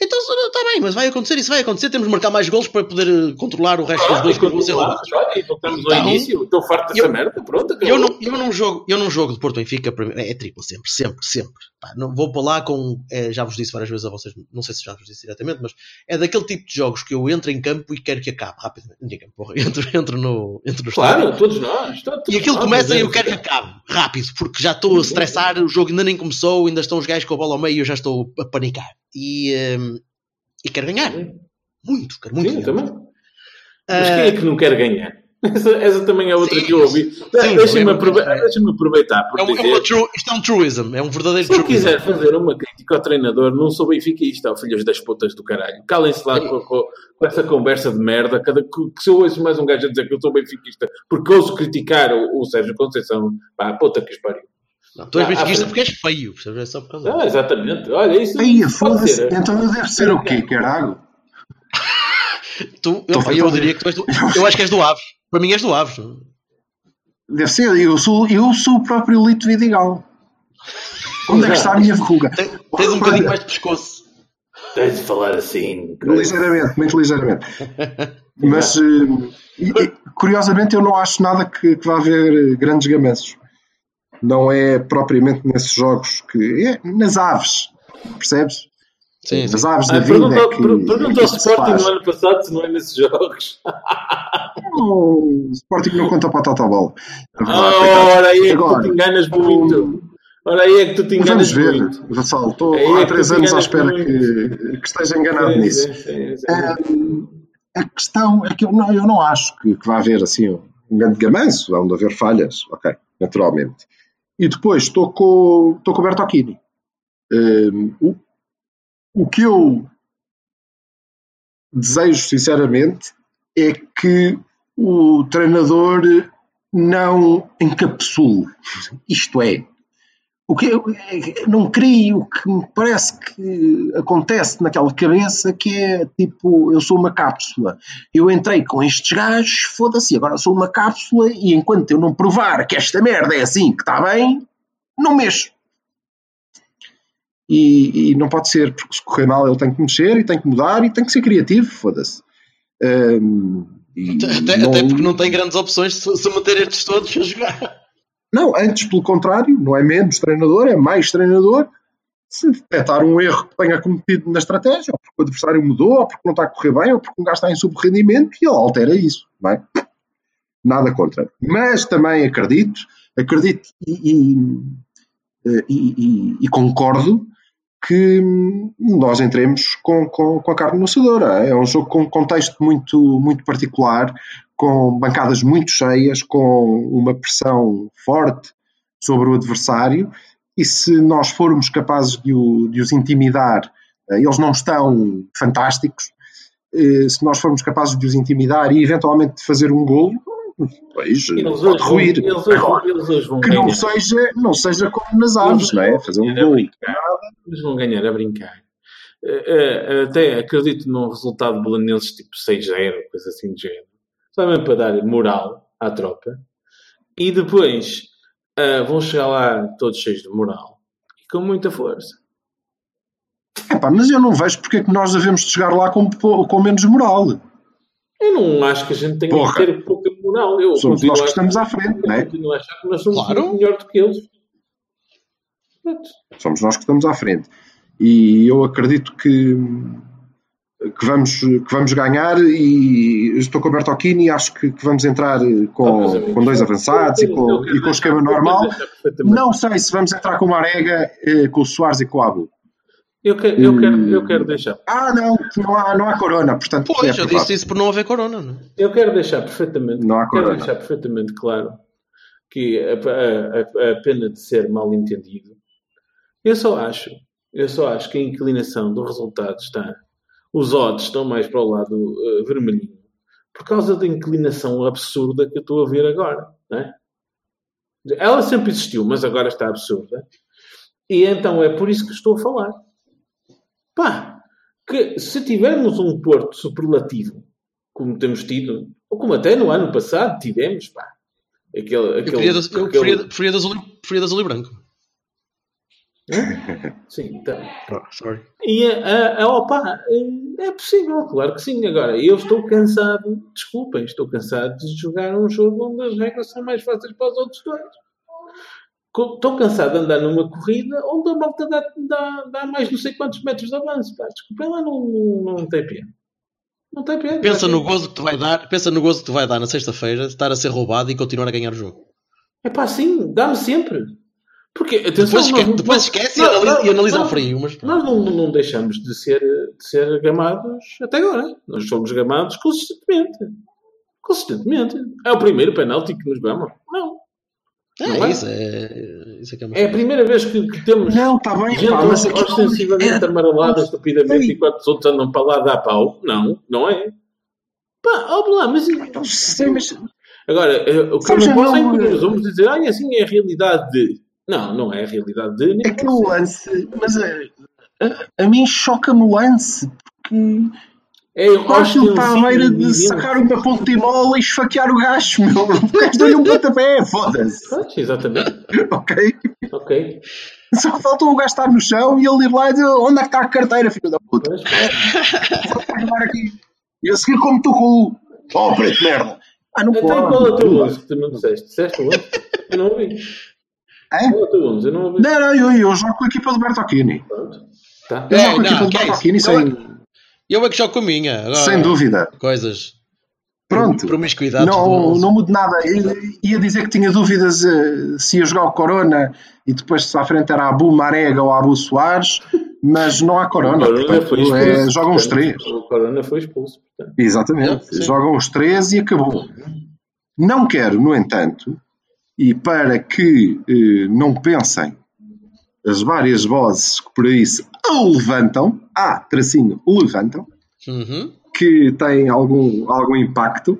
Speaker 1: Então está bem, mas vai acontecer, isso vai acontecer. Temos de marcar mais golos para poder eh, controlar o resto dos
Speaker 3: Ah,
Speaker 1: gols
Speaker 3: e
Speaker 1: que vão ser.
Speaker 3: Olha, e voltamos ao
Speaker 1: Então,
Speaker 3: início. Estou farto dessa
Speaker 1: eu-
Speaker 3: merda. Pronto.
Speaker 1: Eu não, eu, não jogo, eu não jogo de Porto Benfica, é, é tripla, sempre, sempre, sempre. Pá, não, vou para lá com. é, já vos disse várias vezes a vocês, não sei se já vos disse diretamente, mas é daquele tipo de jogos que eu entro em campo e quero que acabe rapidamente. Porra, entro, entro no, entro no estádio.
Speaker 3: Claro, todos nós. todos
Speaker 1: E aquilo
Speaker 3: nós,
Speaker 1: começa e eu
Speaker 3: mas
Speaker 1: quero que acabe rápido, porque já estou a estressar, o jogo ainda nem começou, ainda estão os gajos com a bola ao meio e eu já estou a panicar. E, hum, e quero ganhar. Muito, quero muito
Speaker 3: Sim,
Speaker 1: ganhar.
Speaker 3: também. Mas quem é que não quer ganhar? Essa, essa também é outra
Speaker 1: Sim,
Speaker 3: que eu ouvi.
Speaker 1: sim,
Speaker 3: Deixa-me
Speaker 1: é-
Speaker 3: aprove- deixa-me aproveitar por
Speaker 1: É, um, é
Speaker 3: dizer.
Speaker 1: true, isto é um truism, é um verdadeiro
Speaker 3: Se eu quiser fazer uma crítica ao treinador, não sou benfiquista, ó, filhos das putas do caralho. Calem-se lá com, com- com essa conversa de merda. Cada, que, que se eu ouço mais um gajo a dizer que eu sou benfiquista porque ouço criticar o, o Sérgio Conceição, pá, puta que os pariu.
Speaker 1: Não, tu és
Speaker 3: Ah,
Speaker 1: benfiquista
Speaker 3: ah,
Speaker 1: porque és feio, percebes? É só por causa
Speaker 3: Ah, exatamente. Olha, isso
Speaker 2: Aí, foda-se. Então eu devo ser o quê, caralho?
Speaker 1: Tu, eu,
Speaker 2: Tô-
Speaker 1: eu
Speaker 2: tô-
Speaker 1: diria que tu és do, eu acho que és do Aves. Para mim és do Aves.
Speaker 2: Deve ser, eu sou, eu sou o próprio Lito Vidigal. Onde é que está a minha verruga?
Speaker 1: Tens, tens um bocadinho mais de pescoço.
Speaker 3: Tens de falar assim.
Speaker 2: Ligeiramente, muito ligeiramente. Mas, eh, curiosamente, eu não acho nada que, que vá haver grandes gamanços. Não é propriamente nesses jogos que. É nas aves, percebes?
Speaker 1: Sim, sim.
Speaker 2: Nas aves da
Speaker 3: Ah,
Speaker 2: vida.
Speaker 3: pergunta,
Speaker 2: é que, é
Speaker 3: pergunta
Speaker 2: que
Speaker 3: ao Sporting no ano passado se não é nesses jogos.
Speaker 2: O Sporting não conta para a Totobol. É verdade,
Speaker 3: Ah,
Speaker 2: coitado.
Speaker 3: ora aí é que
Speaker 2: Agora,
Speaker 3: tu te enganas muito. Ora aí é que tu te enganas
Speaker 2: Vamos ver,
Speaker 3: muito.
Speaker 2: Vassal. Estou
Speaker 3: é
Speaker 2: há
Speaker 3: que
Speaker 2: três anos à espera que, que esteja enganado
Speaker 3: Sim,
Speaker 2: nisso.
Speaker 3: sim, sim, sim.
Speaker 2: Hum, a questão é que eu não, eu não acho que, que vá haver assim um grande gamanço, há de haver falhas, ok, naturalmente. E depois estou com, estou com o Bertocchini. Hum, o, o que eu desejo, sinceramente, é que o treinador não encapsule. Isto é, o que eu, não crio o que me parece que acontece naquela cabeça que é tipo, eu sou uma cápsula. Eu entrei com estes gajos, foda-se, agora sou uma cápsula e enquanto eu não provar que esta merda é assim, que está bem, não mexo. E, e, não pode ser, porque se correr mal ele tem que mexer e tem que mudar e tem que ser criativo, foda-se. Um,
Speaker 1: até, não... até, porque não tem grandes opções se, se meter estes todos a jogar.
Speaker 2: Não, antes pelo contrário, não é menos treinador, é mais treinador. Se detectar um erro que tenha cometido na estratégia, ou porque o adversário mudou, ou porque não está a correr bem, ou porque um gajo está em subrendimento, e ele altera isso. Não é? Nada contra. Mas também acredito, acredito e, e, e, e concordo que nós entremos com, com, com, a carne no assadora. É um jogo com um contexto muito, muito particular, com bancadas muito cheias, com uma pressão forte sobre o adversário, e se nós formos capazes de, o, de os intimidar, eh, eles não estão fantásticos, eh, se nós formos capazes de os intimidar e eventualmente de fazer um golo, pois pode ruir. Eles, eles, eles que não seja, não seja como nas aves, não é? Fazer um golo.
Speaker 3: Eles vão ganhar a brincar. Eh, até acredito num resultado belenenses tipo 6-0, coisa assim de género só mesmo para dar moral à tropa. E depois uh, vão chegar lá todos cheios de moral e com muita força.
Speaker 2: Epá, mas eu não vejo porque é que nós devemos chegar lá com, com menos moral.
Speaker 3: Eu não acho que a gente tenha Porra. que ter pouca moral. Eu
Speaker 2: somos nós que estamos à frente, não é?
Speaker 3: Eu a achar que nós somos claro. melhor do que eles.
Speaker 2: Pronto. Somos nós que estamos à frente. E eu acredito que que vamos, que vamos ganhar e estou com o Bertocchini e acho que, que, vamos entrar com, ah, com dois avançados e com, e com o esquema normal. Não sei se vamos entrar com o Marega, eh, com o Soares e com o Abu.
Speaker 3: Eu, que, eu, quero, eu quero deixar.
Speaker 2: Ah, não, não há, não há corona, portanto.
Speaker 1: Pois, é eu disse isso por não haver corona, não? É?
Speaker 3: Eu quero deixar perfeitamente, não há quero deixar perfeitamente claro que a, a, a, pena de ser mal entendido, eu só acho, eu só acho que a inclinação do resultado está os odds estão mais para o lado uh, vermelhinho por causa da inclinação absurda que eu estou a ver agora. É? Ela sempre existiu, mas agora está absurda. E então é por isso que estou a falar. Pá, que se tivermos um Porto superlativo, como temos tido, ou como até no ano passado tivemos, pá. Aquele, aquele, eu preferia,
Speaker 1: das, eu preferia, azul e branco.
Speaker 3: Sim, então. Oh, sorry. E a, a, opa, é possível, claro que sim. Agora, eu estou cansado, desculpem, estou cansado de jogar um jogo onde as regras são mais fáceis para os outros dois. Estou cansado de andar numa corrida onde a malta dá, dá, dá mais não sei quantos metros de avanço. Pá. Desculpem lá, não, não, não tem pena. Não tem pena.
Speaker 1: Pensa no gozo que te vai dar, pensa no gozo que te vai dar na sexta-feira estar a ser roubado e continuar a ganhar o jogo.
Speaker 3: É pá, sim, dá-me sempre. Porque,
Speaker 1: atenção, depois, esque depois esquece não, e analisa, não, e analisa não, frio. Mas...
Speaker 3: Nós não, não deixamos de ser, de ser gamados até agora. Nós somos gamados consistentemente. Consistentemente. É o primeiro penalti que nos gamam? Não.
Speaker 1: É, não é? Isso, é, isso é, que
Speaker 3: é, é a primeira vez que, que temos
Speaker 2: não, tá bem,
Speaker 3: gente pá, mas ostensivamente é... amarelada estupidamente enquanto os outros andam para lá dar pau. Não, não é. Pá, ó lá, mas... Não sei, mas... Agora, eh, o que eu não posso é que vamos dizer, ah, assim é a realidade de... Não, não é a realidade de
Speaker 2: ninguém. Aquele lance, mas a, a, a mim choca-me o lance, porque é, eu acho que está à beira de sacar uma mola e esfaquear o gajo, meu. O deu-lhe um pontapé, foda-se.
Speaker 3: Exatamente.
Speaker 2: ok.
Speaker 3: Ok.
Speaker 2: Só faltou o gajo estar no chão e ele ir lá e dizer onde é que está a carteira, filho da puta. Vou aqui. E a seguir como tu com Oh, preto merda.
Speaker 3: Ah, não então, pode. Então qual é o teu lance que tu não disseste? Disseste o lance? Eu não ouvi.
Speaker 2: É? Eu não, não, não, eu, eu jogo com a equipa do Bertocchini. Tá. Eu é, jogo com a equipa do Bertocchini sem.
Speaker 1: Eu é que jogo com a minha. Agora,
Speaker 2: sem dúvida.
Speaker 1: Coisas.
Speaker 2: Pronto.
Speaker 1: Promiscuidade.
Speaker 2: Não, não mudo nada. Ia dizer que tinha dúvidas uh, se ia jogar o Corona e depois se à frente era Abu Marega ou Abu Soares, mas não há Corona. O corona portanto, é, jogam os três.
Speaker 3: O Corona foi expulso. Portanto.
Speaker 2: Exatamente. É, jogam os três e acabou. Não quero, no entanto, e para que eh, não pensem as várias vozes que por aí se levantam, ah, tracinho, levantam,
Speaker 1: uhum.
Speaker 2: que tem algum, algum impacto,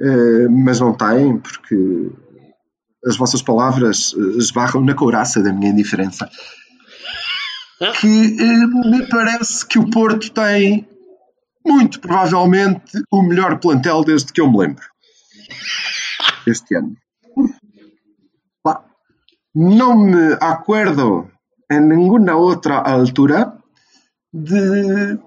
Speaker 2: eh, mas não tem, porque as vossas palavras eh, esbarram na couraça da minha indiferença. Que eh, me parece que o Porto tem, muito provavelmente, o melhor plantel desde que eu me lembro. Este ano. Não me acuerdo em nenhuma outra altura de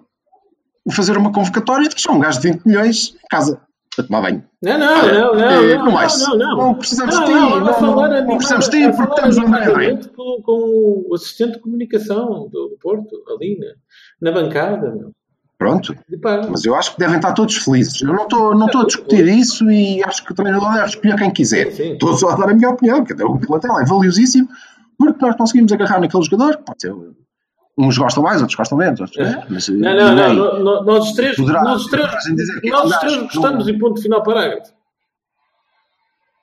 Speaker 2: fazer uma convocatória e deixar um gajo de 20 milhões em casa a tomar banho.
Speaker 3: Não, não,
Speaker 2: Olha,
Speaker 3: não, não,
Speaker 2: eh,
Speaker 3: não,
Speaker 2: não mais.
Speaker 3: não, não,
Speaker 2: Não precisamos de ti,
Speaker 3: não,
Speaker 2: não- precisamos de ti porque estamos no
Speaker 3: animadamente com, com o assistente de comunicação do, do Porto, ali na, na bancada, meu.
Speaker 2: Pronto. Mas eu acho que devem estar todos felizes. Eu não estou não estou a discutir isso e acho que o treinador deve escolher quem quiser.
Speaker 3: Sim.
Speaker 2: Estou só a dar a minha opinião, que até o plantel é valiosíssimo, porque nós conseguimos agarrar naquele jogador, pode ser. Uns gostam mais, outros gostam menos. Outros, é, mas,
Speaker 3: não, não, não, no- no- nós os três,
Speaker 2: poderá-
Speaker 3: nós três, nós
Speaker 2: é um
Speaker 3: três gostamos
Speaker 2: não-
Speaker 3: e ponto final parágrafo.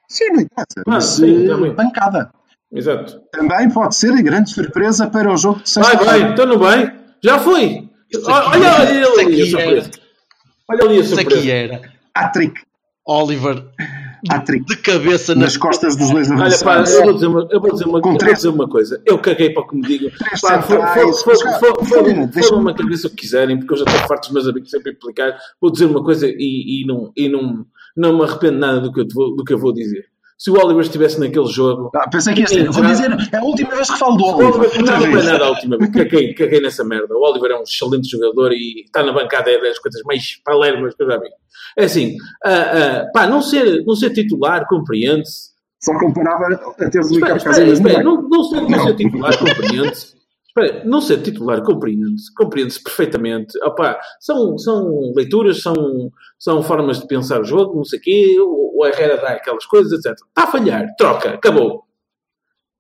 Speaker 2: Sim, não interessa. Mas
Speaker 3: sim,
Speaker 2: eh,
Speaker 3: também.
Speaker 2: bancada.
Speaker 3: Exato.
Speaker 2: Também pode ser a grande surpresa para o jogo de
Speaker 3: Vai,
Speaker 2: sexta-feira.
Speaker 3: vai, então não vai? Já foi!
Speaker 1: Isso
Speaker 3: Olha, ali
Speaker 1: isso
Speaker 3: a
Speaker 1: aqui
Speaker 3: surpresa. Olha ali a
Speaker 1: Isso aqui
Speaker 3: surpresa.
Speaker 1: era
Speaker 2: Hat-trick.
Speaker 1: Oliver
Speaker 2: Hat-trick.
Speaker 1: de cabeça na
Speaker 2: Nas costas dos dois
Speaker 3: Olha, pá,
Speaker 2: adversários.
Speaker 3: eu vou dizer uma, eu vou dizer uma,
Speaker 2: Com
Speaker 3: eu vou
Speaker 2: três.
Speaker 3: dizer uma coisa. Eu caguei para o que me digam.
Speaker 2: Três
Speaker 3: Pá, for-
Speaker 2: centrais.
Speaker 3: for- for- for- for-
Speaker 2: Deixa-me-
Speaker 3: Fodam-me a cabeça o que quiserem, porque eu já estou farto dos meus amigos sempre implicar. Vou dizer uma coisa e, e, não, e não, não me arrependo nada do que, eu vou, do que eu vou dizer. Se o Oliver estivesse naquele jogo.
Speaker 2: Ah, pensei que ia ser. Vou dizer, é a última vez que falo do
Speaker 3: O
Speaker 2: Oliver.
Speaker 3: Não, não é nada a última vez. Caguei, caguei nessa merda. O Oliver é um excelente jogador e está na bancada é das coisas mais palermas que eu já vi. É assim, ah, ah, pá, não ser, não ser titular compreende-se.
Speaker 2: Só comparava a ter
Speaker 3: Espera,
Speaker 2: Ricardo
Speaker 3: espera,
Speaker 2: Casillas no
Speaker 3: espera,
Speaker 2: banco.
Speaker 3: não, não, ser, Não. ser titular compreende-se. Espera, não ser titular compreende-se, compreende-se perfeitamente. Opá, são, são leituras, são, são formas de pensar o jogo, não sei o quê, o, o Herrera dá aquelas coisas, etc. Está a falhar, troca, acabou.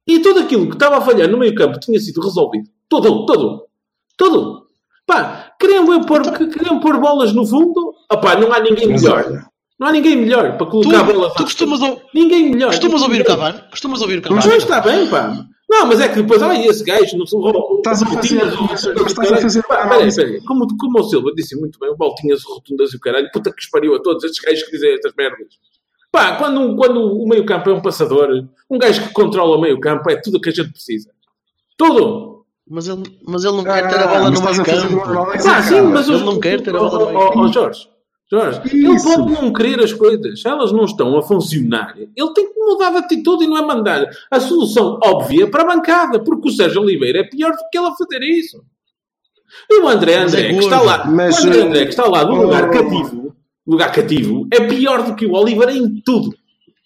Speaker 3: E tudo aquilo que estava a falhar no meio campo tinha sido resolvido. Todo, todo, todo. Pá, queriam, eu pôr, queriam pôr bolas no fundo, opá, não há ninguém
Speaker 2: Mas
Speaker 3: melhor. Não há ninguém melhor para
Speaker 1: Tu,
Speaker 3: colocar bolas
Speaker 1: tu costumas, ou-
Speaker 3: Ninguém melhor.
Speaker 1: costumas ouvir o Cavani? Costumas ouvir o
Speaker 3: Mas
Speaker 1: Cavani?
Speaker 3: está bem, pá. Não, mas é que depois, olha esse gajo, não sou
Speaker 2: Estás a fazer- estás a fazer
Speaker 3: Pá,
Speaker 2: análise.
Speaker 3: Peraí, peraí. Como, como o Silva disse muito bem, o Baltinhas, o Rotundas e o caralho, puta que espariu a todos estes gajos que dizem estas merdas. Pá, quando, quando o meio campo é um passador, um gajo que controla o meio campo é tudo o que a gente precisa. Tudo.
Speaker 1: Mas ele, mas ele não quer ter a bola
Speaker 2: Ah, mas
Speaker 1: no meio campo.
Speaker 3: Pá, sim, mas
Speaker 1: ele
Speaker 3: os-
Speaker 1: não quer ter a
Speaker 3: oh,
Speaker 1: bola no meio
Speaker 3: oh, oh,
Speaker 1: campo.
Speaker 3: Jorge, ele pode não querer as coisas, se elas não estão a funcionar, ele tem que mudar de atitude e não é mandar a solução óbvia para a bancada, porque o Sérgio Oliveira é pior do que ele a fazer isso. E o André
Speaker 1: é
Speaker 3: André, que está lá,
Speaker 2: Mas,
Speaker 3: o André
Speaker 2: eh,
Speaker 3: André, que está lá no lugar
Speaker 2: oh.
Speaker 3: cativo, lugar cativo, é pior do que o Oliveira em tudo.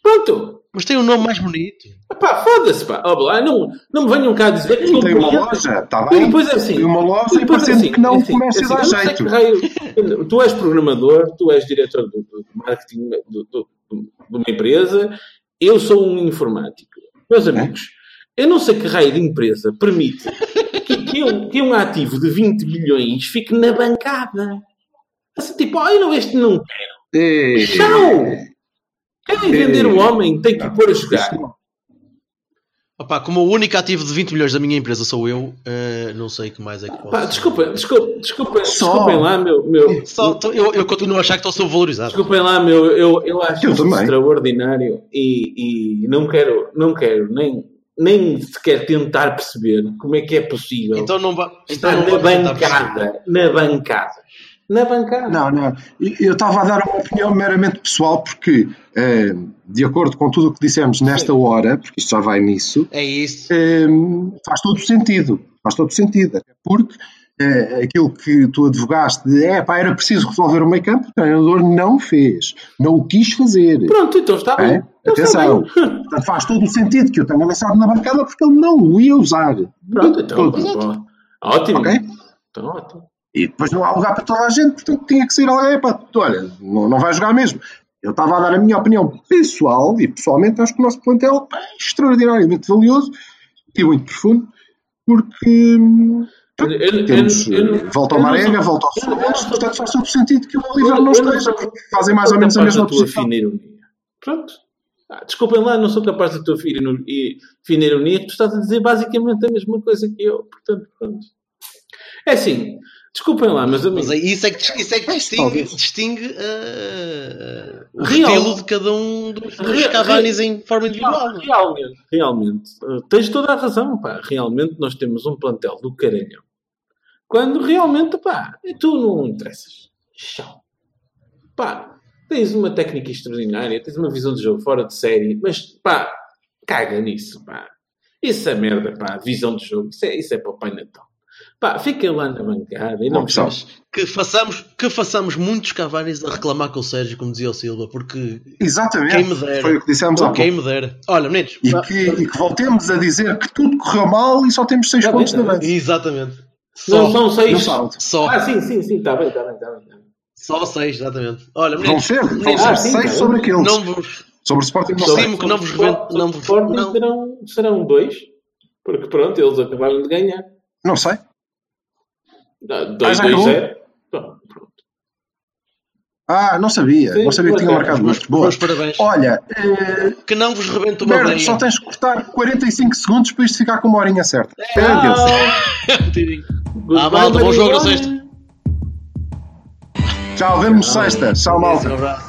Speaker 3: Pronto.
Speaker 1: Mas tem um nome mais bonito.
Speaker 3: Pá, foda-se, pá. Ó, lá, não, não me venham cá dizer que
Speaker 2: Tem uma loja, está
Speaker 3: E
Speaker 2: bem?
Speaker 3: depois é assim.
Speaker 2: Tem uma loja
Speaker 3: e depois é
Speaker 2: parecendo que não
Speaker 3: é assim,
Speaker 2: começa
Speaker 3: é
Speaker 2: a dar
Speaker 3: assim, não
Speaker 2: jeito.
Speaker 3: raio- tu és programador, tu és diretor do, do marketing do- do- do- de uma empresa, eu sou um informático. Meus amigos, eu não sei que raio de empresa permite que, que um, que um ativo de 20 milhões fique na bancada. Assim, tipo, não, este não quero.
Speaker 2: É,
Speaker 3: Não! Querem vender o homem, tem que pôr a jogar.
Speaker 1: Opá, como o único ativo de 20 milhões da minha empresa sou eu, eh, não sei o que mais é que posso.
Speaker 3: Pá, desculpa, desculpa, desculpa,
Speaker 2: Só.
Speaker 3: desculpem lá, meu, meu,
Speaker 1: Só- tô- eu, eu continuo a achar que estou subvalorizado.
Speaker 3: Desculpem lá, meu, eu, eu acho
Speaker 2: Eu
Speaker 3: isso
Speaker 2: também.
Speaker 3: extraordinário e, e não quero, não quero nem, nem sequer tentar perceber como é que é possível
Speaker 1: Então não vai. Então
Speaker 3: estar
Speaker 1: não
Speaker 3: na bancada, na bancada, na bancada.
Speaker 2: Não, não. Eu estava a dar uma opinião meramente pessoal, porque, eh, de acordo com tudo o que dissemos nesta hora, porque isto já vai nisso,
Speaker 1: É isso.
Speaker 2: eh, faz todo o sentido. Faz todo o sentido. Até porque eh, aquilo que tu advogaste de é pá, era preciso resolver o meio campo, o treinador não fez. Não o quis fazer.
Speaker 3: Pronto, então está bem.
Speaker 2: É?
Speaker 3: Então está
Speaker 2: Atenção.
Speaker 3: bem.
Speaker 2: Portanto, faz todo o sentido que eu tenha lançado na bancada porque ele não o ia usar.
Speaker 3: Pronto, então,
Speaker 2: Tudo.
Speaker 3: pô, ótimo.
Speaker 2: Ok?
Speaker 3: Então, ótimo.
Speaker 2: E depois não há lugar para toda a gente, portanto tinha que ser alguém, tu, olha, não, não vai jogar mesmo. Eu estava a dar a minha opinião pessoal e pessoalmente acho que o nosso plantel é extraordinariamente valioso e muito profundo, porque
Speaker 3: Eu- eu-
Speaker 2: temos
Speaker 3: eu-
Speaker 2: eh, volta ao Marega, volta ao
Speaker 3: sou-
Speaker 2: portanto faz todo sentido que o Oliver não esteja, porque fazem mais ou menos a mesma posição.
Speaker 3: Pronto. Ah, desculpem lá, não sou capaz da tua fina ironia, tu estás a dizer basicamente a mesma coisa que eu. Portanto, pronto. É assim, Desculpem lá, mas,
Speaker 1: Mas é, isso é que, isso é que distingue, distingue uh, o
Speaker 3: Real.
Speaker 1: estilo de cada um dos, dos
Speaker 3: Real-
Speaker 1: Cavanis em forma individual. não é?
Speaker 3: Realmente, realmente. uh, tens toda a razão, pá. Realmente nós temos um plantel do caralhão. Quando realmente, pá, tu não interessas. Chau. Pá, tens uma técnica extraordinária, tens uma visão de jogo fora de série, mas, pá, caga nisso, pá. Isso é merda, pá. Visão de jogo, isso é, isso é para o Pai Natal. Pá, fica lá na bancada e não precisas.
Speaker 1: Que façamos, que façamos muitos Cavanis a reclamar com o Sérgio, como dizia o Silva, porque
Speaker 2: Exatamente.
Speaker 1: quem me dera.
Speaker 2: Foi o que dissemos há
Speaker 1: quem me dera. Olha, meninos.
Speaker 2: E que, e que voltemos a dizer que tudo correu mal e só temos 6
Speaker 3: Tá
Speaker 2: pontos de avanço.
Speaker 1: Exatamente.
Speaker 3: Não
Speaker 1: Só,
Speaker 3: são
Speaker 2: No
Speaker 3: seis.
Speaker 2: saldo.
Speaker 1: só,
Speaker 3: Ah, sim, sim, sim, está bem, está bem, está bem. tá bem.
Speaker 1: só seis, exatamente. Olha,
Speaker 2: Vão
Speaker 1: meninos,
Speaker 2: ser, vão
Speaker 1: meninos,
Speaker 2: ser
Speaker 3: Ah, sim,
Speaker 2: 6
Speaker 3: tá
Speaker 2: sobre aqueles.
Speaker 1: não vos,
Speaker 2: Sobre o Sporting não sei.
Speaker 1: Que não vos
Speaker 3: Sobre-
Speaker 1: revento- não
Speaker 3: sobre
Speaker 1: vos-
Speaker 3: Sporting
Speaker 1: não.
Speaker 3: Serão, serão dois, porque pronto, eles acabaram de ganhar.
Speaker 2: Não sei.
Speaker 3: Ah,
Speaker 2: Ah,
Speaker 3: 2
Speaker 2: já
Speaker 3: 2
Speaker 2: acabou?
Speaker 3: 0 Pronto, pronto.
Speaker 2: Ah, não sabia.
Speaker 3: Sim,
Speaker 2: não sabia que tinha
Speaker 3: marcado.
Speaker 2: marcado
Speaker 1: meus,
Speaker 2: muito. Boa.
Speaker 1: meus parabéns.
Speaker 2: Olha, eh,
Speaker 1: Que não vos rebente uma veia.
Speaker 2: só tens que cortar 45 segundos para isto ficar com uma horinha certa.
Speaker 1: É.
Speaker 2: Pera, Deus.
Speaker 1: Ah, malta, bom jogo na sexta.
Speaker 2: Tchau, vemos sexta. Tchau, malta.
Speaker 1: Um abraço.